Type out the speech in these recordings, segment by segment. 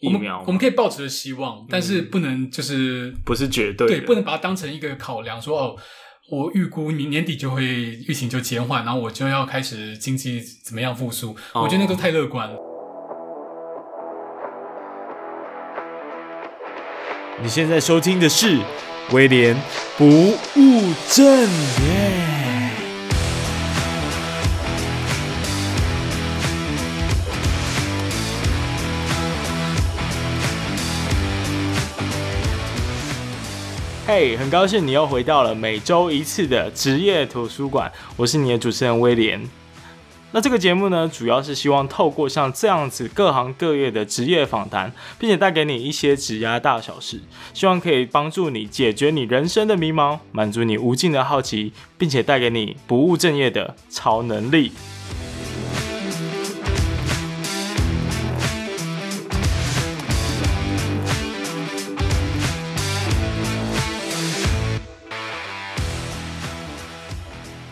疫苗我，我们可以抱持希望，但是不能就是、嗯、不是绝对，对，不能把它当成一个考量，说哦，我预估明年底就会疫情就减缓，然后我就要开始经济怎么样复苏，哦、我觉得那都太乐观了。你现在收听的是威廉不务正。业。嘿很高兴你又回到了每周一次的职业图书馆，我是你的主持人威廉。那这个节目呢，主要是希望透过像这样子各行各业的职业访谈，并且带给你一些职涯大小事，希望可以帮助你解决你人生的迷茫，满足你无尽的好奇，并且带给你不务正业的超能力。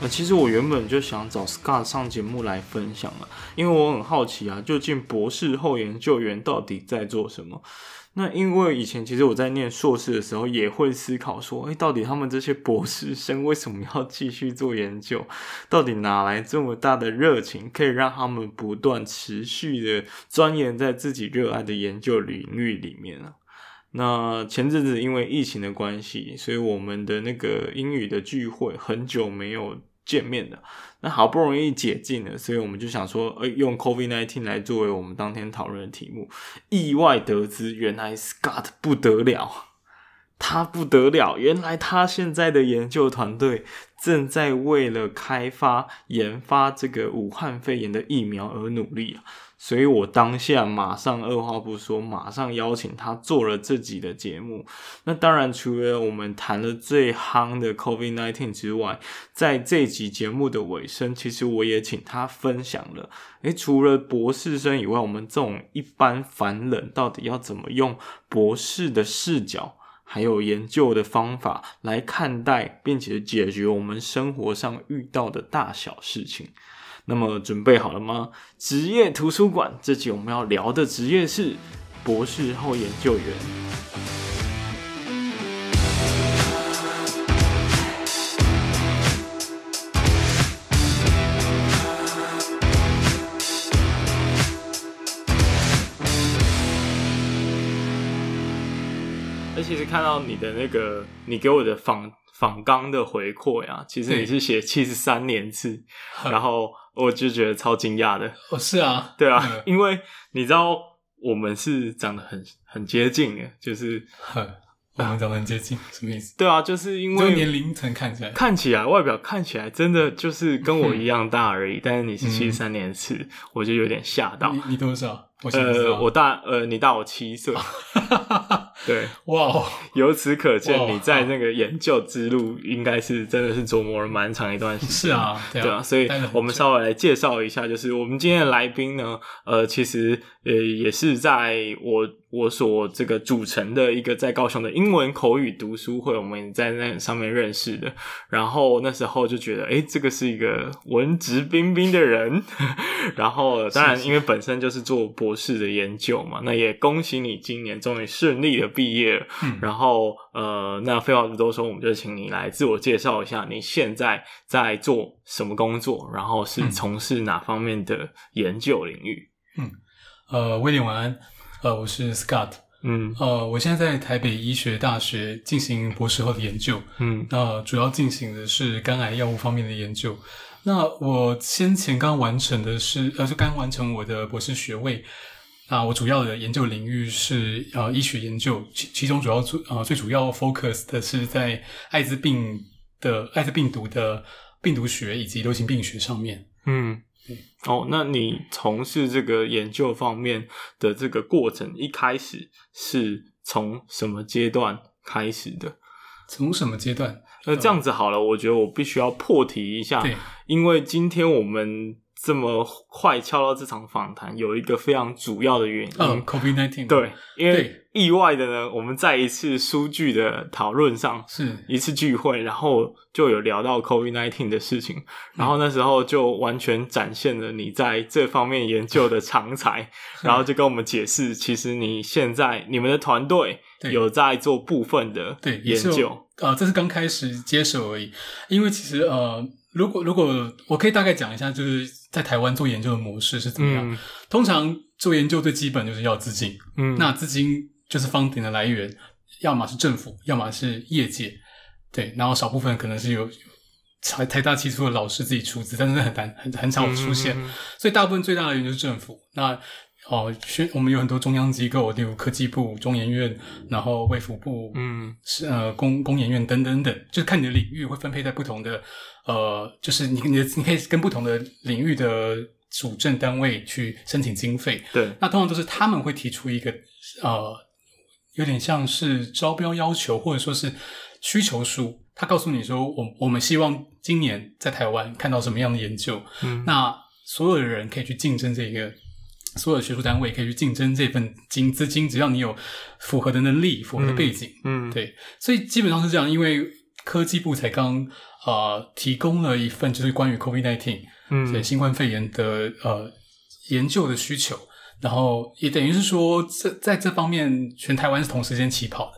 其实我原本就想找 Scott 上节目来分享了，因为我很好奇啊，究竟博士后研究员到底在做什么？那因为以前其实我在念硕士的时候也会思考说，哎，到底他们这些博士生为什么要继续做研究？到底哪来这么大的热情，可以让他们不断持续的钻研在自己热爱的研究领域里面啊？那前阵子因为疫情的关系，所以我们的那个英语的聚会很久没有。见面的，那好不容易解禁了，所以我们就想说，呃，用 COVID nineteen 来作为我们当天讨论的题目。意外得知，原来 Scott 不得了，他不得了，原来他现在的研究团队正在为了开发研发这个武汉肺炎的疫苗而努力啊。所以我当下马上二话不说，马上邀请他做了这集的节目。那当然，除了我们谈了最夯的 COVID-19 之外，在这集节目的尾声，其实我也请他分享了，诶，除了博士生以外，我们这种一般凡人到底要怎么用博士的视角，还有研究的方法来看待，并且解决我们生活上遇到的大小事情。那么准备好了吗？职业图书馆这集我们要聊的职业是博士后研究员。而其实看到你的那个，你给我的访访纲的回馈呀，其实你是写七十三年次，然后。我就觉得超惊讶的，哦，是啊，对啊，嗯、因为你知道我们是长得很很接近的，就是，我们长得很接近，什么意思？对啊，就是因为年龄层看起来，看起来外表看起来真的就是跟我一样大而已，嗯、但是你是七十三年次，嗯、我就有点吓到。你你多少？我呃，我大呃，你大我七岁。对，哇由此可见，你在那个研究之路应该是真的是琢磨了蛮长一段时间。是啊，对啊，对啊，所以我们稍微来介绍一下，就是我们今天的来宾呢，呃，其实呃也是在我我所这个组成的一个在高雄的英文口语读书会，我们在那上面认识的。然后那时候就觉得，哎，这个是一个文质彬彬的人。然后当然，因为本身就是做博士的研究嘛，那也恭喜你今年终于顺利的毕业了。嗯、然后呃，那废话不多说，我们就请你来自我介绍一下，你现在在做什么工作，然后是从事哪方面的研究领域？嗯，呃，威廉晚安，呃，我是 Scott，嗯，呃，我现在在台北医学大学进行博士后的研究，嗯，那、呃、主要进行的是肝癌药物方面的研究。那我先前刚完成的是，呃，就刚完成我的博士学位。那我主要的研究领域是呃医学研究，其其中主要最呃最主要 focus 的是在艾滋病的艾滋病毒的病毒学以及流行病学上面。嗯，对哦，那你从事这个研究方面的这个过程，一开始是从什么阶段开始的？从什么阶段？那这样子好了，我觉得我必须要破题一下，因为今天我们这么快敲到这场访谈，有一个非常主要的原因。嗯，COVID nineteen。对，因为意外的呢，我们在一次书剧的讨论上，是。一次聚会，然后就有聊到 COVID nineteen 的事情，然后那时候就完全展现了你在这方面研究的长才，然后就跟我们解释，其实你现在你们的团队有在做部分的研究，啊、呃，这是刚开始接手而已，因为其实呃，如果如果我可以大概讲一下，就是在台湾做研究的模式是怎么样，嗯、通常做研究最基本就是要资金，嗯，那资金。就是 funding 的来源，要么是政府，要么是业界，对，然后少部分可能是有台台大期初的老师自己出资，但是很难很很少出现，嗯、所以大部分最大的来源就是政府。那哦，学我们有很多中央机构，例如科技部、中研院，然后卫福部，嗯，是呃工工研院等等等，就是看你的领域会分配在不同的呃，就是你你你可以跟不同的领域的主政单位去申请经费，对，那通常都是他们会提出一个呃。有点像是招标要求，或者说是需求书。他告诉你说，我我们希望今年在台湾看到什么样的研究。嗯，那所有的人可以去竞争这个，所有的学术单位可以去竞争这份金资金，只要你有符合的能力、符合的背景。嗯，嗯对，所以基本上是这样。因为科技部才刚呃提供了一份就是关于 COVID-19，嗯，对新冠肺炎的呃研究的需求。然后也等于是说，这在这方面，全台湾是同时间起跑的，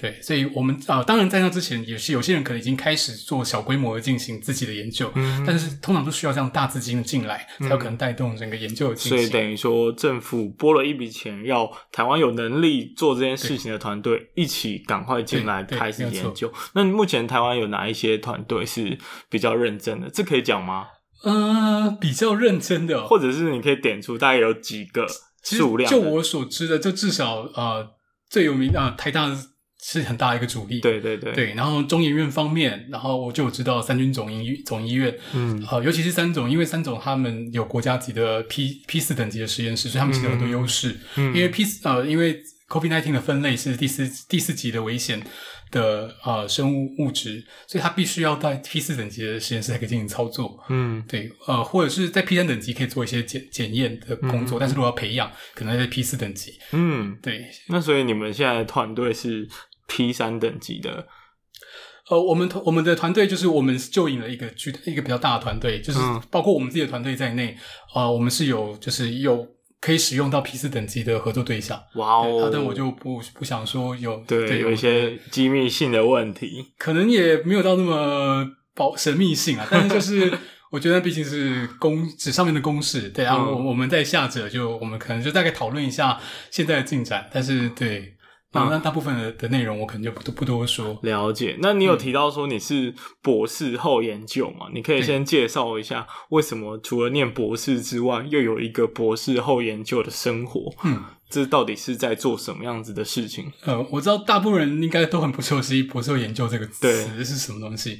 对，所以我们啊、呃，当然在那之前，也是有些人可能已经开始做小规模的进行自己的研究，嗯，但是通常都需要这样大资金进来，才有可能带动整个研究的进行。所以等于说，政府拨了一笔钱，要台湾有能力做这件事情的团队一起赶快进来开始研究。那目前台湾有哪一些团队是比较认真的？这可以讲吗？呃，比较认真的，或者是你可以点出大概有几个数量。就我所知的，就至少呃最有名啊、呃，台大是很大一个主力。对对对对。然后中研院方面，然后我就知道三军总医总医院，嗯，呃，尤其是三总，因为三总他们有国家级的 P P 四等级的实验室，所以他们其实有很多优势。嗯，因为 P 四呃，因为 COVID-19 的分类是第四第四级的危险。的呃生物物质，所以它必须要在 P 四等级的实验室才可以进行操作。嗯，对，呃，或者是在 P 三等级可以做一些检检验的工作，嗯、但是如果要培养，可能在 P 四等级。嗯，对。那所以你们现在的团队是 P 三等级的？呃，我们团我们的团队就是我们就引了一个巨一个比较大的团队，就是包括我们自己的团队在内。啊、呃，我们是有就是有。可以使用到 P 四等级的合作对象，哇哦！但我就不不想说有对，对有一些机密性的问题，可能也没有到那么保神秘性啊。但是就是 我觉得毕竟是公纸上面的公式，对啊，我、嗯、我们在下者就我们可能就大概讨论一下现在的进展，但是对。那那大部分的的内容我可能就不不多说。了解。那你有提到说你是博士后研究嘛？嗯、你可以先介绍一下为什么除了念博士之外，又有一个博士后研究的生活？嗯，这到底是在做什么样子的事情？呃，我知道大部分人应该都很不熟悉博士后研究这个词是什么东西。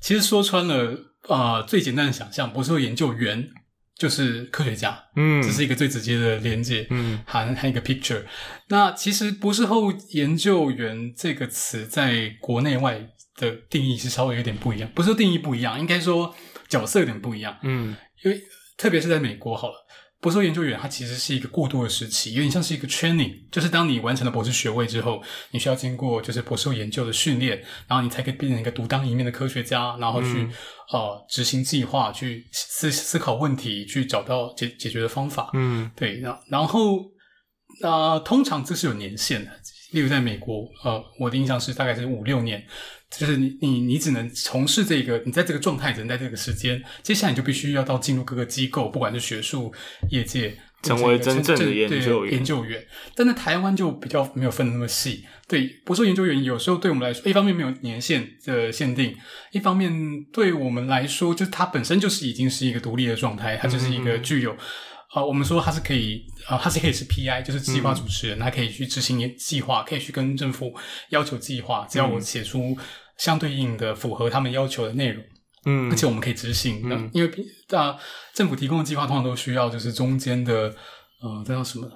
其实说穿了，啊、呃，最简单的想象，博士后研究员。就是科学家，嗯，这是一个最直接的连接，嗯，还还有一个 picture。那其实博士后研究员这个词在国内外的定义是稍微有点不一样，不是说定义不一样，应该说角色有点不一样，嗯，因为特别是在美国好了。博士后研究员，他其实是一个过渡的时期，有点像是一个 training，就是当你完成了博士学位之后，你需要经过就是博士后研究的训练，然后你才可以变成一个独当一面的科学家，然后去、嗯、呃执行计划，去思思考问题，去找到解解决的方法。嗯，对，然然后啊、呃，通常这是有年限的，例如在美国，呃，我的印象是大概是五六年。就是你你你只能从事这个，你在这个状态只能在这个时间，接下来你就必须要到进入各个机构，不管是学术业界，成为真正的研究员。研究员，但在台湾就比较没有分得那么细。对，博士研究员有时候对我们来说，一方面没有年限的限定，一方面对我们来说，就是它本身就是已经是一个独立的状态，它就是一个具有。啊、呃，我们说他是可以，啊、呃，他是可以是 PI，就是计划主持人，他、嗯、可以去执行计划，可以去跟政府要求计划，只要我写出相对应的符合他们要求的内容，嗯，而且我们可以执行。嗯，因为啊、呃，政府提供的计划通常都需要就是中间的，呃，这叫什么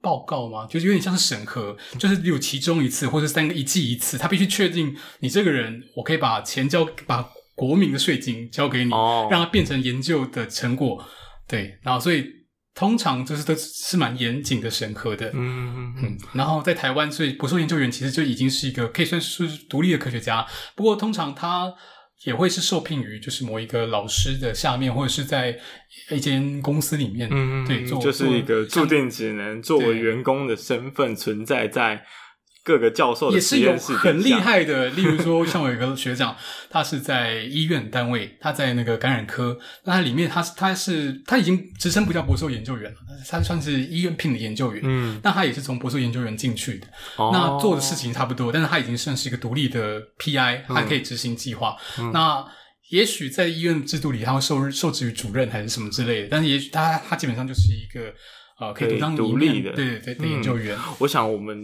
报告吗？就是有点像是审核，就是有其中一次或者三个一季一次，他必须确定你这个人，我可以把钱交，把国民的税金交给你，哦、让它变成研究的成果。对，然后所以。通常就是都是蛮严谨的审核的，嗯嗯嗯。然后在台湾，所以博士研究员其实就已经是一个可以算是独立的科学家。不过通常他也会是受聘于就是某一个老师的下面，或者是在一间公司里面，嗯嗯，对，做就是一个注定只能作为员工的身份存在在。各个教授也是有很厉害的，例如说，像我有一个学长，他是在医院单位，他在那个感染科，那他里面他是他是他已经职称不叫博士研究员了，他算是医院聘的研究员，嗯，那他也是从博士研究员进去的，哦，那做的事情差不多，但是他已经算是一个独立的 PI，他可以执行计划，嗯，那也许在医院制度里，他会受受制于主任还是什么之类的，但是也许他他基本上就是一个呃可以独当独立的，对对对的研究员，嗯。我想我们。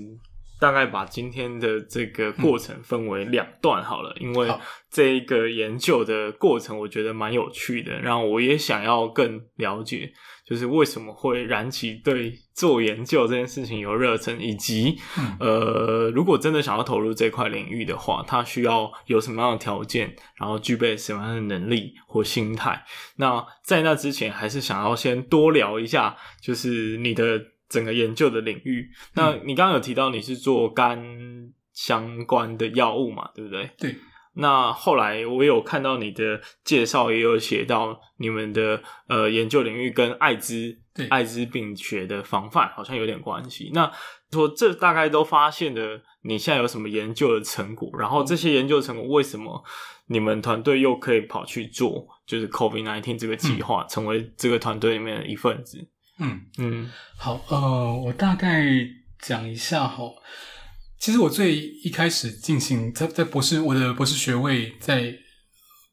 大概把今天的这个过程分为两段好了，嗯、因为这一个研究的过程我觉得蛮有趣的，然后我也想要更了解，就是为什么会燃起对做研究这件事情有热忱，以及、嗯、呃，如果真的想要投入这块领域的话，它需要有什么样的条件，然后具备什么样的能力或心态。那在那之前，还是想要先多聊一下，就是你的。整个研究的领域，那你刚刚有提到你是做肝相关的药物嘛？对不对？对。那后来我有看到你的介绍，也有写到你们的呃研究领域跟艾滋、对艾滋病学的防范好像有点关系。那说这大概都发现了，你现在有什么研究的成果？然后这些研究成果为什么你们团队又可以跑去做，就是 COVID-19 这个计划，嗯、成为这个团队里面的一份子？嗯嗯，好，呃，我大概讲一下哈。其实我最一开始进行在在博士，我的博士学位在。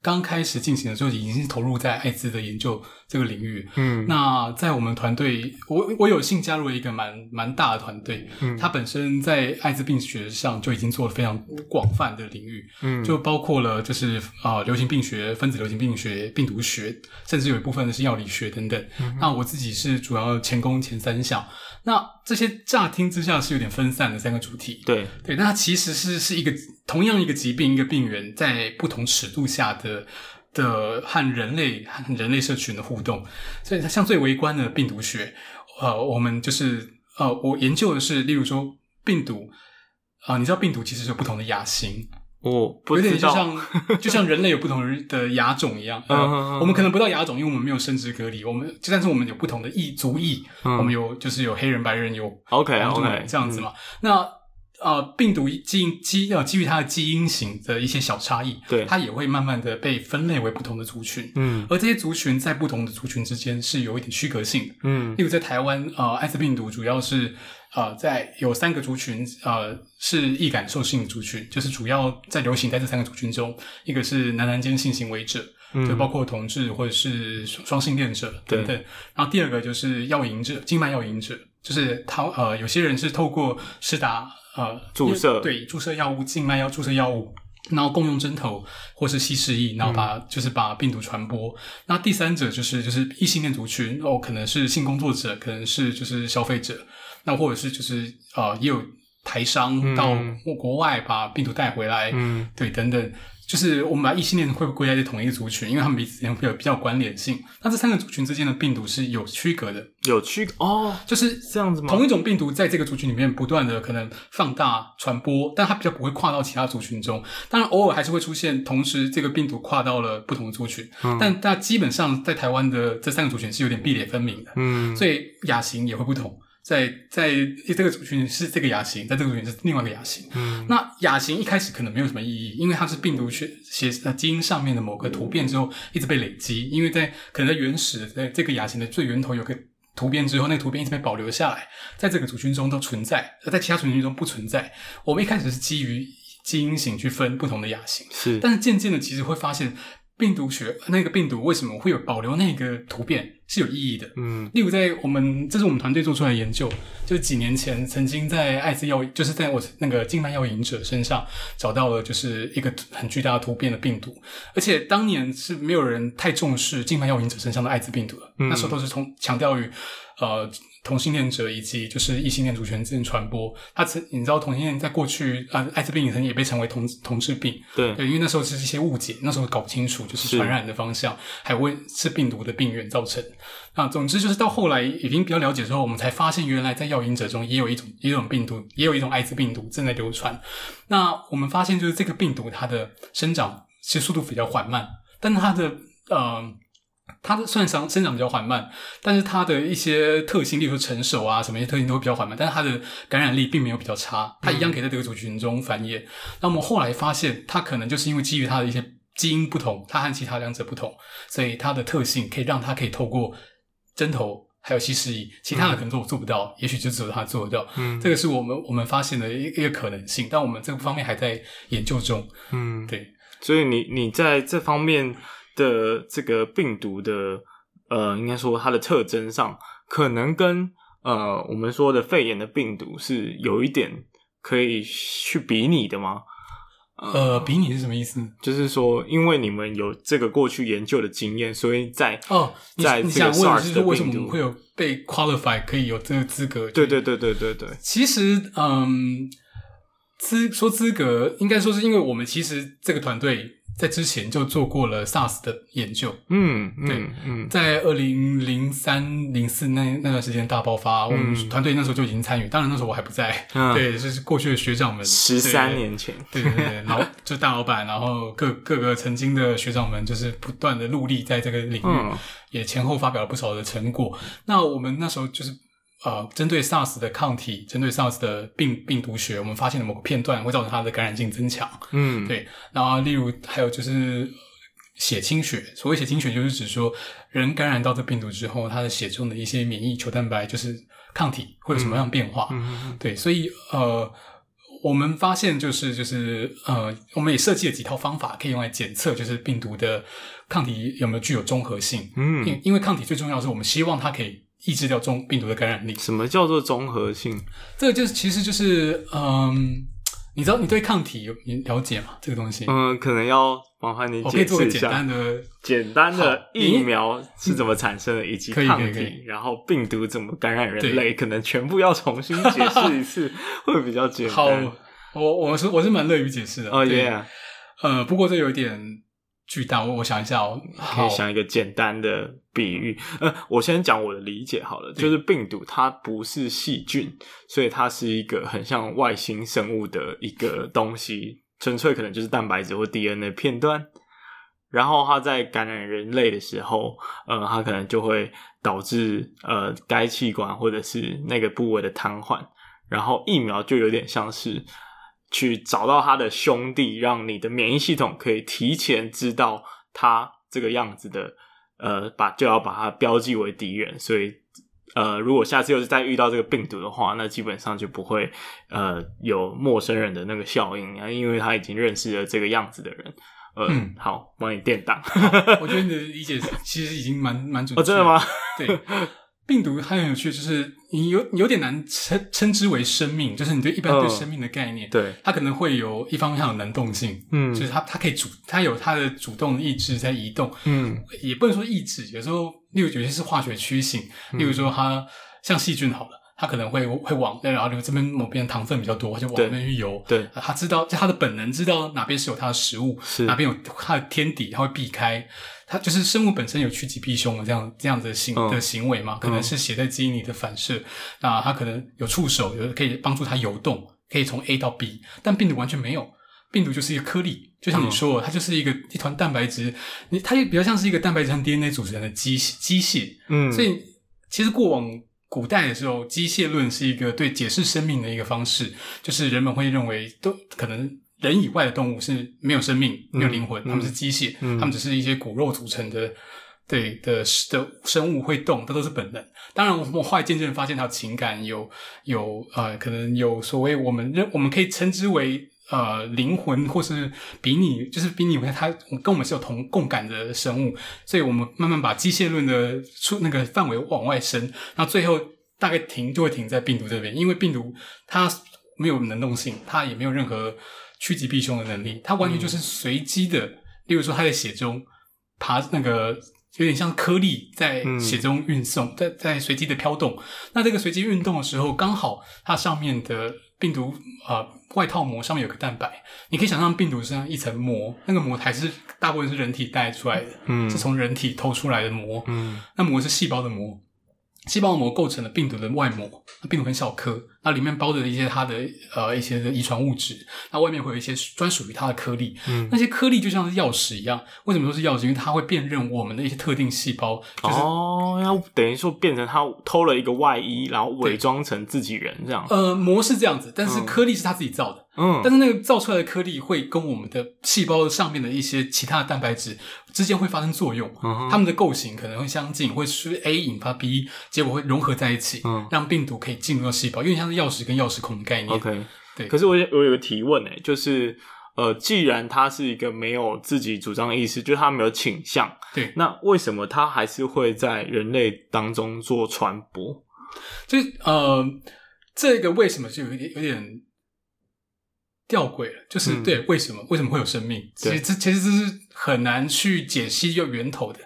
刚开始进行的时候，已经是投入在艾滋的研究这个领域。嗯，那在我们团队，我我有幸加入了一个蛮蛮大的团队。嗯，它本身在艾滋病学上就已经做了非常广泛的领域。嗯，就包括了就是啊、呃，流行病学、分子流行病学、病毒学，甚至有一部分的是药理学等等。嗯，那我自己是主要前攻前三项。那这些乍听之下是有点分散的三个主题，对对，那它其实是是一个同样一个疾病，一个病人在不同尺度下的的和人类和人类社群的互动，所以它像最微观的病毒学，呃，我们就是呃，我研究的是，例如说病毒，啊、呃，你知道病毒其实有不同的亚型。我不点就像 就像人类有不同的亚种一样，嗯呃、我们可能不到亚种，因为我们没有生殖隔离。我们就但是我们有不同的异族裔，嗯、我们有就是有黑人、白人，有 OK OK 这样子嘛。嗯、那呃，病毒基因基呃基于它的基因型的一些小差异，对，它也会慢慢的被分类为不同的族群。嗯，而这些族群在不同的族群之间是有一点区隔性的。嗯，例如在台湾，呃，艾滋病毒主要是。呃，在有三个族群，呃，是易感受性族群，就是主要在流行在这三个族群中，一个是男男间性行为者，嗯，就包括同志或者是双性恋者等等。然后第二个就是药瘾者，静脉药瘾者，就是他呃，有些人是透过施打呃注射，对，注射药物，静脉要注射药物，然后共用针头或是稀释液，然后把、嗯、就是把病毒传播。那第三者就是就是异性恋族群，哦，可能是性工作者，可能是就是消费者。那或者是就是呃，也有台商到国外把病毒带回来，嗯，对，等等，就是我们把异性恋会归在这同一个族群，因为他们彼此之间会有比较关联性。那这三个族群之间的病毒是有区隔的，有区隔哦，就是这样子吗？同一种病毒在这个族群里面不断的可能放大传播，但它比较不会跨到其他族群中。当然，偶尔还是会出现同时这个病毒跨到了不同的族群，嗯，但但基本上在台湾的这三个族群是有点壁垒分明的，嗯，所以亚型也会不同。在在这个族群是这个亚型，在这个族群是另外一个亚型。嗯，那亚型一开始可能没有什么意义，因为它是病毒学写呃基因上面的某个突变之后一直被累积，因为在可能在原始在这个亚型的最源头有个突变之后，那个突变一直被保留下来，在这个族群中都存在，而在其他族群中不存在。我们一开始是基于基因型去分不同的亚型，是，但是渐渐的其实会发现。病毒学那个病毒为什么会有保留那个突变是有意义的。嗯，例如在我们这是我们团队做出来的研究，就是几年前曾经在艾滋药，就是在我那个静脉药瘾者身上找到了就是一个很巨大的突变的病毒，而且当年是没有人太重视静脉药瘾者身上的艾滋病毒的，嗯，那时候都是从强调于呃同性恋者以及就是异性恋族群之间传播。他曾你知道同性恋在过去啊，艾滋病曾经也被称为同同志病。对对，因为那时候是一些误解，那时候搞不清楚就是传染的方向，还有问是病毒的病源造成。啊，总之就是到后来已经比较了解之后，我们才发现原来在药瘾者中也有一种也有一种病毒，也有一种艾滋病毒正在流传。那我们发现就是这个病毒它的生长其实速度比较缓慢，但它的呃。它的算上生长比较缓慢，但是它的一些特性，例如说成熟啊，什么一些特性都会比较缓慢，但是它的感染力并没有比较差，它一样可以在这个族群中繁衍。嗯、那我们后来发现，它可能就是因为基于它的一些基因不同，它和其他两者不同，所以它的特性可以让它可以透过针头还有稀释仪，其他的可能都做不到，嗯、也许就只有它做得到。嗯，这个是我们我们发现的一一个可能性，但我们这个方面还在研究中。嗯，对，所以你你在这方面。的这个病毒的呃，应该说它的特征上，可能跟呃我们说的肺炎的病毒是有一点可以去比拟的吗？呃，比拟是什么意思？就是说，因为你们有这个过去研究的经验，所以在哦，在你想问的是为什么会有被 qualify 可以有这个资格？对对对对对对。其实，嗯，资说资格，应该说是因为我们其实这个团队。在之前就做过了 SARS 的研究，嗯，对，嗯，嗯在二零零三零四那那段时间大爆发，嗯、我们团队那时候就已经参与，当然那时候我还不在，嗯、对，就是过去的学长们，十三年前，对对对，老就大老板，然后各各个曾经的学长们，就是不断的努力在这个领域，嗯、也前后发表了不少的成果。那我们那时候就是。呃，针对 SARS 的抗体，针对 SARS 的病病毒学，我们发现了某个片段会造成它的感染性增强。嗯，对。然后，例如还有就是血清学，所谓血清学就是指说，人感染到这病毒之后，他的血中的一些免疫球蛋白，就是抗体会有什么样的变化？嗯嗯。对，所以呃，我们发现就是就是呃，我们也设计了几套方法可以用来检测，就是病毒的抗体有没有具有综合性。嗯，因因为抗体最重要是，我们希望它可以。抑制掉中病毒的感染力。什么叫做综合性？这个就是，其实就是，嗯，你知道你对抗体有了解吗？这个东西，嗯，可能要麻烦你解释一下。简单的，简单的疫苗是怎么产生的，以及抗体，然后病毒怎么感染人类，可能全部要重新解释一次，会比较简单。好，我我是我是蛮乐于解释的。哦耶，呃，不过这有一点。巨大，我我想一下，我可以想一个简单的比喻。呃，我先讲我的理解好了，就是病毒它不是细菌，所以它是一个很像外星生物的一个东西，纯粹可能就是蛋白质或 DNA 片段。然后它在感染人类的时候，呃，它可能就会导致呃该器官或者是那个部位的瘫痪。然后疫苗就有点像是。去找到他的兄弟，让你的免疫系统可以提前知道他这个样子的，呃，把就要把它标记为敌人。所以，呃，如果下次又是再遇到这个病毒的话，那基本上就不会呃有陌生人的那个效应啊，因为他已经认识了这个样子的人。呃，嗯、好，帮你垫档。我觉得你的理解其实已经蛮蛮准确。哦，真的吗？对。病毒它很有趣，就是你有有点难称称之为生命，就是你对一般对生命的概念，哦、对它可能会有一方面它有能动性，嗯，就是它它可以主，它有它的主动意志在移动，嗯，也不能说意志，有时候例如有些是化学趋性，例如说它像细菌好了。它可能会会往，然后这边某边糖分比较多，就往那边去游。对，它知道，就它的本能知道哪边是有它的食物，是哪边有它的天敌，它会避开。它就是生物本身有趋吉避凶的这样这样的行、嗯、的行为嘛，可能是写在基因里的反射。嗯、那它可能有触手，有可以帮助它游动，可以从 A 到 B。但病毒完全没有，病毒就是一个颗粒，就像你说，嗯、它就是一个一团蛋白质，你它也比较像是一个蛋白质和 DNA 组成的机机械。嗯，所以其实过往。古代的时候，机械论是一个对解释生命的一个方式，就是人们会认为都可能人以外的动物是没有生命、嗯、没有灵魂，他们是机械，嗯、他们只是一些骨肉组成的，对的的生物会动，这都是本能。当然，我们后来渐渐发现，它有情感，有有呃，可能有所谓我们认我们可以称之为。呃，灵魂或是比你，就是比拟为它跟我们是有同共感的生物，所以我们慢慢把机械论的出那个范围往外伸，那最后大概停就会停在病毒这边，因为病毒它没有能动性，它也没有任何趋吉避凶的能力，它完全就是随机的，嗯、例如说它在血中爬那个有点像颗粒在血中运送，嗯、在在随机的飘动。那这个随机运动的时候，刚好它上面的病毒呃外套膜上面有个蛋白，你可以想象病毒身上一层膜，那个膜还是大部分是人体带出来的，嗯，是从人体透出来的膜，嗯，那膜是细胞的膜。细胞膜构成了病毒的外膜，病毒很小颗，那里面包着一些它的呃一些的遗传物质，那外面会有一些专属于它的颗粒，嗯，那些颗粒就像是钥匙一样。为什么说是钥匙？因为它会辨认我们的一些特定细胞，就是、哦，要等于说变成它偷了一个外衣，然后伪装成自己人这样。呃，膜是这样子，但是颗粒是它自己造的。嗯嗯，但是那个造出来的颗粒会跟我们的细胞上面的一些其他的蛋白质之间会发生作用，嗯，它们的构型可能会相近，会是 A 引发 B，结果会融合在一起，嗯，让病毒可以进入到细胞，因为像是钥匙跟钥匙孔的概念。OK，对。可是我我有个提问诶，就是呃，既然它是一个没有自己主张的意识，就是它没有倾向，对，那为什么它还是会在人类当中做传播？就呃，这个为什么就有点有点。吊诡了，就是、嗯、对，为什么为什么会有生命？其实这其实这是很难去解析有源头的。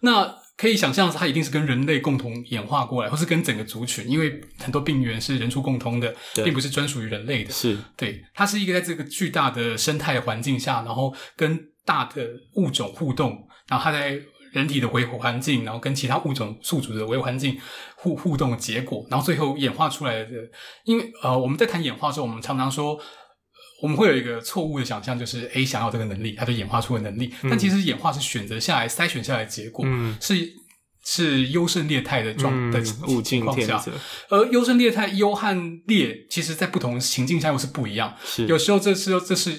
那可以想象，它一定是跟人类共同演化过来，或是跟整个族群，因为很多病原是人畜共通的，并不是专属于人类的。是对，它是一个在这个巨大的生态环境下，然后跟大的物种互动，然后它在人体的微环境，然后跟其他物种宿主的微环境互互动的结果，然后最后演化出来的。因为呃，我们在谈演化的时候，我们常常说。我们会有一个错误的想象，就是 A 想要这个能力，他就演化出了能力。嗯、但其实演化是选择下来、筛选下来的结果，嗯、是是优胜劣汰的状、嗯、的情况下。而优胜劣汰、优和劣，其实在不同情境下又是不一样。是有时候这是这是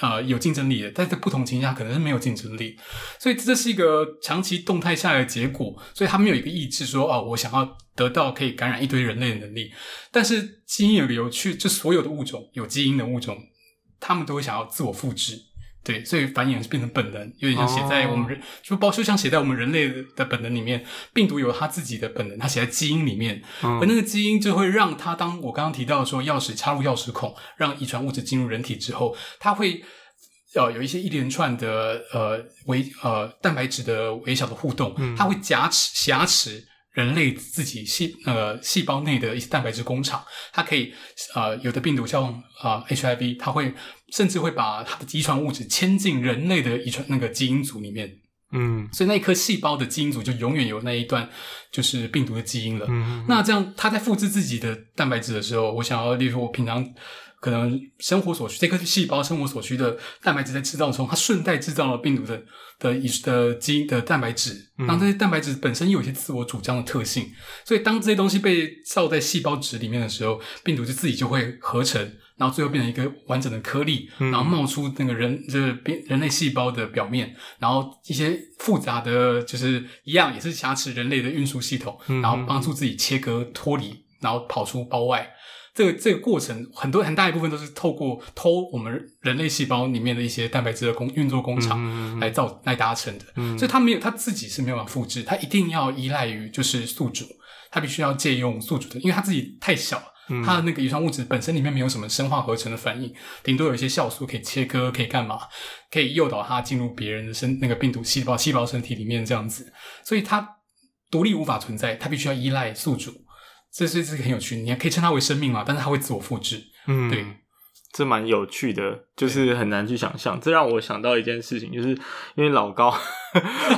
呃有竞争力的，但在不同情境下可能是没有竞争力。所以这是一个长期动态下来的结果。所以他没有一个意志说，哦，我想要。得到可以感染一堆人类的能力，但是基因有个有趣，就所有的物种有基因的物种，他们都会想要自我复制，对，所以繁衍是变成本能，有点像写在我们人，哦、就包就像写在我们人类的本能里面，病毒有它自己的本能，它写在基因里面，嗯、而那个基因就会让它，当我刚刚提到说钥匙插入钥匙孔，让遗传物质进入人体之后，它会呃有一些一连串的呃微呃蛋白质的微小的互动，嗯、它会夹持挟持。人类自己细呃细胞内的一些蛋白质工厂，它可以呃有的病毒像啊、呃、HIV，它会甚至会把它的遗传物质迁进人类的遗传那个基因组里面，嗯，所以那一颗细胞的基因组就永远有那一段就是病毒的基因了。嗯，那这样它在复制自己的蛋白质的时候，我想要例如我平常。可能生活所需，这颗细胞生活所需的蛋白质在制造中，它顺带制造了病毒的的以的基因的蛋白质。当这些蛋白质本身有一些自我主张的特性，所以当这些东西被造在细胞质里面的时候，病毒就自己就会合成，然后最后变成一个完整的颗粒，然后冒出那个人就是人类细胞的表面，然后一些复杂的就是一样也是挟持人类的运输系统，然后帮助自己切割脱离，然后跑出胞外。这个这个过程很多很大一部分都是透过偷我们人类细胞里面的一些蛋白质的工运作工厂来造来达成的，嗯、所以它没有它自己是没有办法复制，它一定要依赖于就是宿主，它必须要借用宿主的，因为它自己太小了，它的那个遗传物质本身里面没有什么生化合成的反应，顶多有一些酵素可以切割，可以干嘛，可以诱导它进入别人的身那个病毒细胞细胞身体里面这样子，所以它独立无法存在，它必须要依赖宿主。这是这个很有趣，你还可以称它为生命嘛？但是它会自我复制，嗯，对，这蛮有趣的，就是很难去想象。这让我想到一件事情，就是因为老高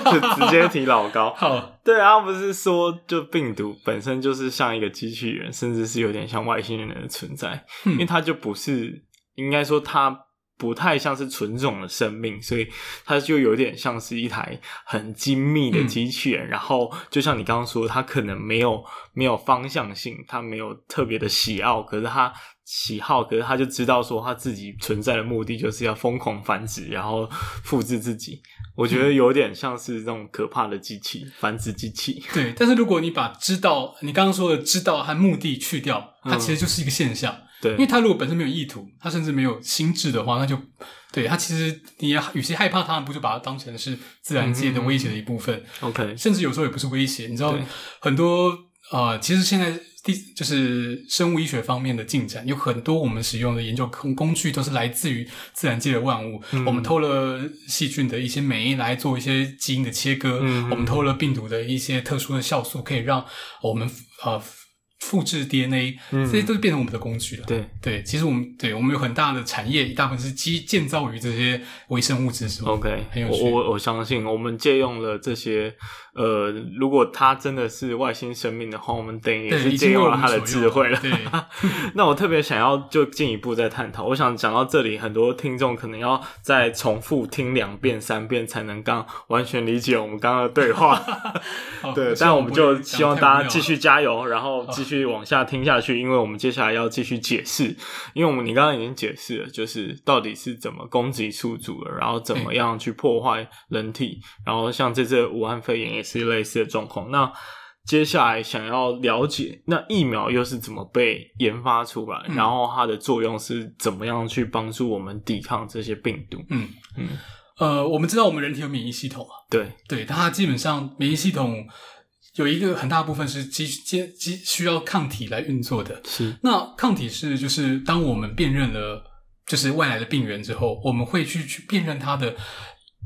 就直接提老高，好，对啊，不是说就病毒本身就是像一个机器人，甚至是有点像外星人的存在，嗯，因为它就不是，应该说它。不太像是纯种的生命，所以它就有点像是一台很精密的机器人。嗯、然后，就像你刚刚说，它可能没有没有方向性，它没有特别的喜好，可是它喜好，可是它就知道说，它自己存在的目的就是要疯狂繁殖，然后复制自己。我觉得有点像是这种可怕的机器，繁殖机器。对，但是如果你把知道，你刚刚说的知道和目的去掉，它其实就是一个现象。嗯对，因为他如果本身没有意图，他甚至没有心智的话，那就对他其实你也与其害怕他，不就把它当成是自然界的威胁的一部分，，？OK，甚至有时候也不是威胁。你知道，很多呃，其实现在第就是生物医学方面的进展，有很多我们使用的研究工工具都是来自于自然界的万物。嗯、我们偷了细菌的一些酶来做一些基因的切割，嗯、我们偷了病毒的一些特殊的酵素，可以让我们呃。复制 DNA，这些都是变成我们的工具了。对对，其实我们对我们有很大的产业，一大部分是基建造于这些微生物之上。OK，很有趣。我我我相信，我们借用了这些。呃，如果它真的是外星生命的话，我们等于也是借用了他的智慧了。对，那我特别想要就进一步再探讨。我想讲到这里，很多听众可能要再重复听两遍、三遍，才能刚完全理解我们刚刚的对话。对，但我们就希望大家继续加油，然后继续往下听下去，因为我们接下来要继续解释。因为我们你刚刚已经解释了，就是到底是怎么攻击宿主的，然后怎么样去破坏人体，然后像这次武汉肺炎也。是类似的状况。那接下来想要了解，那疫苗又是怎么被研发出来？嗯、然后它的作用是怎么样去帮助我们抵抗这些病毒？嗯嗯。呃，我们知道我们人体有免疫系统啊。对对，它基本上免疫系统有一个很大部分是基基基需要抗体来运作的。是。那抗体是就是当我们辨认了就是外来的病原之后，我们会去去辨认它的。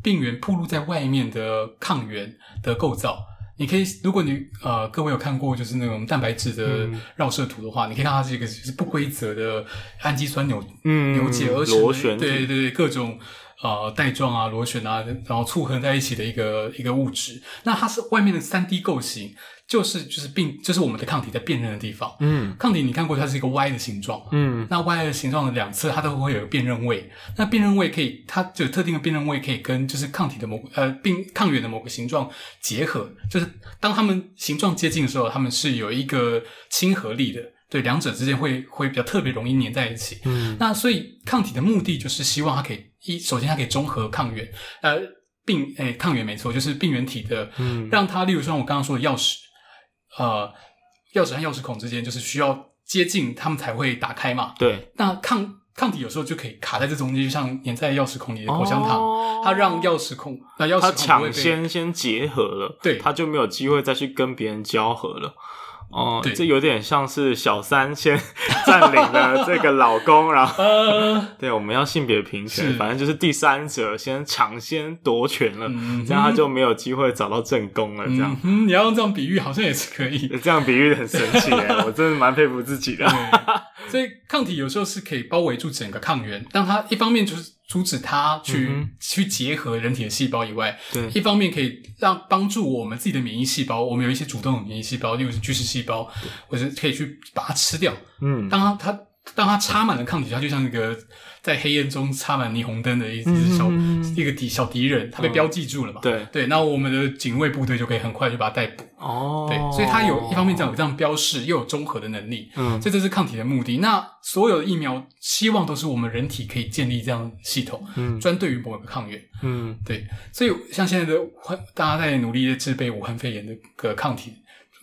病原暴露在外面的抗原的构造，你可以，如果你呃各位有看过就是那种蛋白质的绕射图的话，嗯、你可以看到它是一个就是不规则的氨基酸扭嗯扭结而成，对对对各种呃带状啊螺旋啊，然后簇合在一起的一个一个物质，那它是外面的三 D 构型。就是就是病，就是我们的抗体在辨认的地方。嗯，抗体你看过它是一个 Y 的形状。嗯，那 Y 的形状的两侧它都会有个辨认位。那辨认位可以，它就有特定的辨认位可以跟就是抗体的某呃病抗原的某个形状结合。就是当它们形状接近的时候，它们是有一个亲和力的。对，两者之间会会比较特别容易粘在一起。嗯，那所以抗体的目的就是希望它可以一首先它可以中和抗原，呃病诶、欸、抗原没错，就是病原体的，嗯，让它例如说我刚刚说的钥匙。呃，钥匙和钥匙孔之间就是需要接近，它们才会打开嘛。对。那抗抗体有时候就可以卡在这中间，就像粘在钥匙孔里的口香糖，哦、它让钥匙孔，那钥匙孔它抢先先结合了，对，它就没有机会再去跟别人交合了。哦，对这有点像是小三先 占领了这个老公，然后，对，我们要性别平权，反正就是第三者先抢先夺权了，嗯、这样他就没有机会找到正宫了。这样、嗯，你要用这样比喻，好像也是可以。这样比喻很神奇耶，我真的蛮佩服自己的。所以抗体有时候是可以包围住整个抗原，但它一方面就是。阻止它去、嗯、去结合人体的细胞以外，对，一方面可以让帮助我们自己的免疫细胞，我们有一些主动的免疫细胞，例如是巨噬细胞，或者可以去把它吃掉。嗯，当它它当它插满了抗体，它就像那个。在黑暗中插满霓虹灯的一只小、嗯、一个敌小敌人，它被标记住了嘛？嗯、对对，那我们的警卫部队就可以很快就把它逮捕。哦，对，所以它有一方面这样有这样标示，又有中和的能力。嗯，所以这是抗体的目的。那所有的疫苗希望都是我们人体可以建立这样系统，嗯，专对于某个抗原。嗯，对，所以像现在的大家在努力的制备武汉肺炎的个抗体，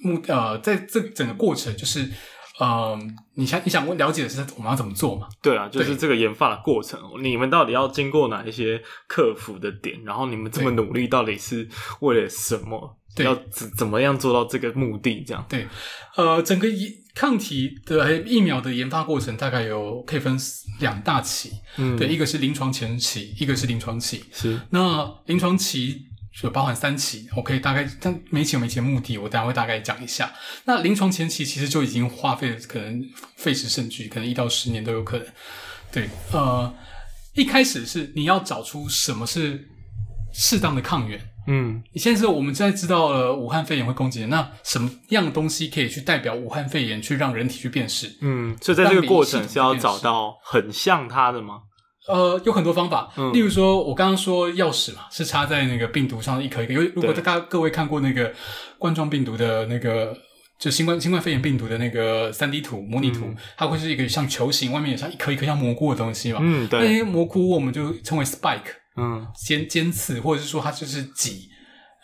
目呃，在这整个过程就是。嗯，你想你想问了解的是我们要怎么做嘛？对啊，就是这个研发的过程，你们到底要经过哪一些克服的点？然后你们这么努力，到底是为了什么？对要怎怎么样做到这个目的？这样对，呃，整个抗体的疫苗的研发过程大概有可以分两大期，嗯，对，一个是临床前期，一个是临床期，是那临床期。就包含三期，我可以大概，但每期有每期的目的，我等下会大概讲一下。那临床前期其实就已经花费了，可能费时甚巨，可能一到十年都有可能。对，呃，一开始是你要找出什么是适当的抗原。嗯，你现在是我们现在知道了武汉肺炎会攻击人，那什么样的东西可以去代表武汉肺炎，去让人体去辨识？嗯，所以在这个过程是要找到很像它的吗？呃，有很多方法，嗯、例如说，我刚刚说钥匙嘛，是插在那个病毒上一颗一颗。因为如果大家各位看过那个冠状病毒的那个，就新冠新冠肺炎病毒的那个三 D 图模拟图，嗯、它会是一个像球形，外面也像一颗一颗像蘑菇的东西嘛。嗯，对。那蘑菇我们就称为 spike，嗯，尖尖刺，或者是说它就是脊，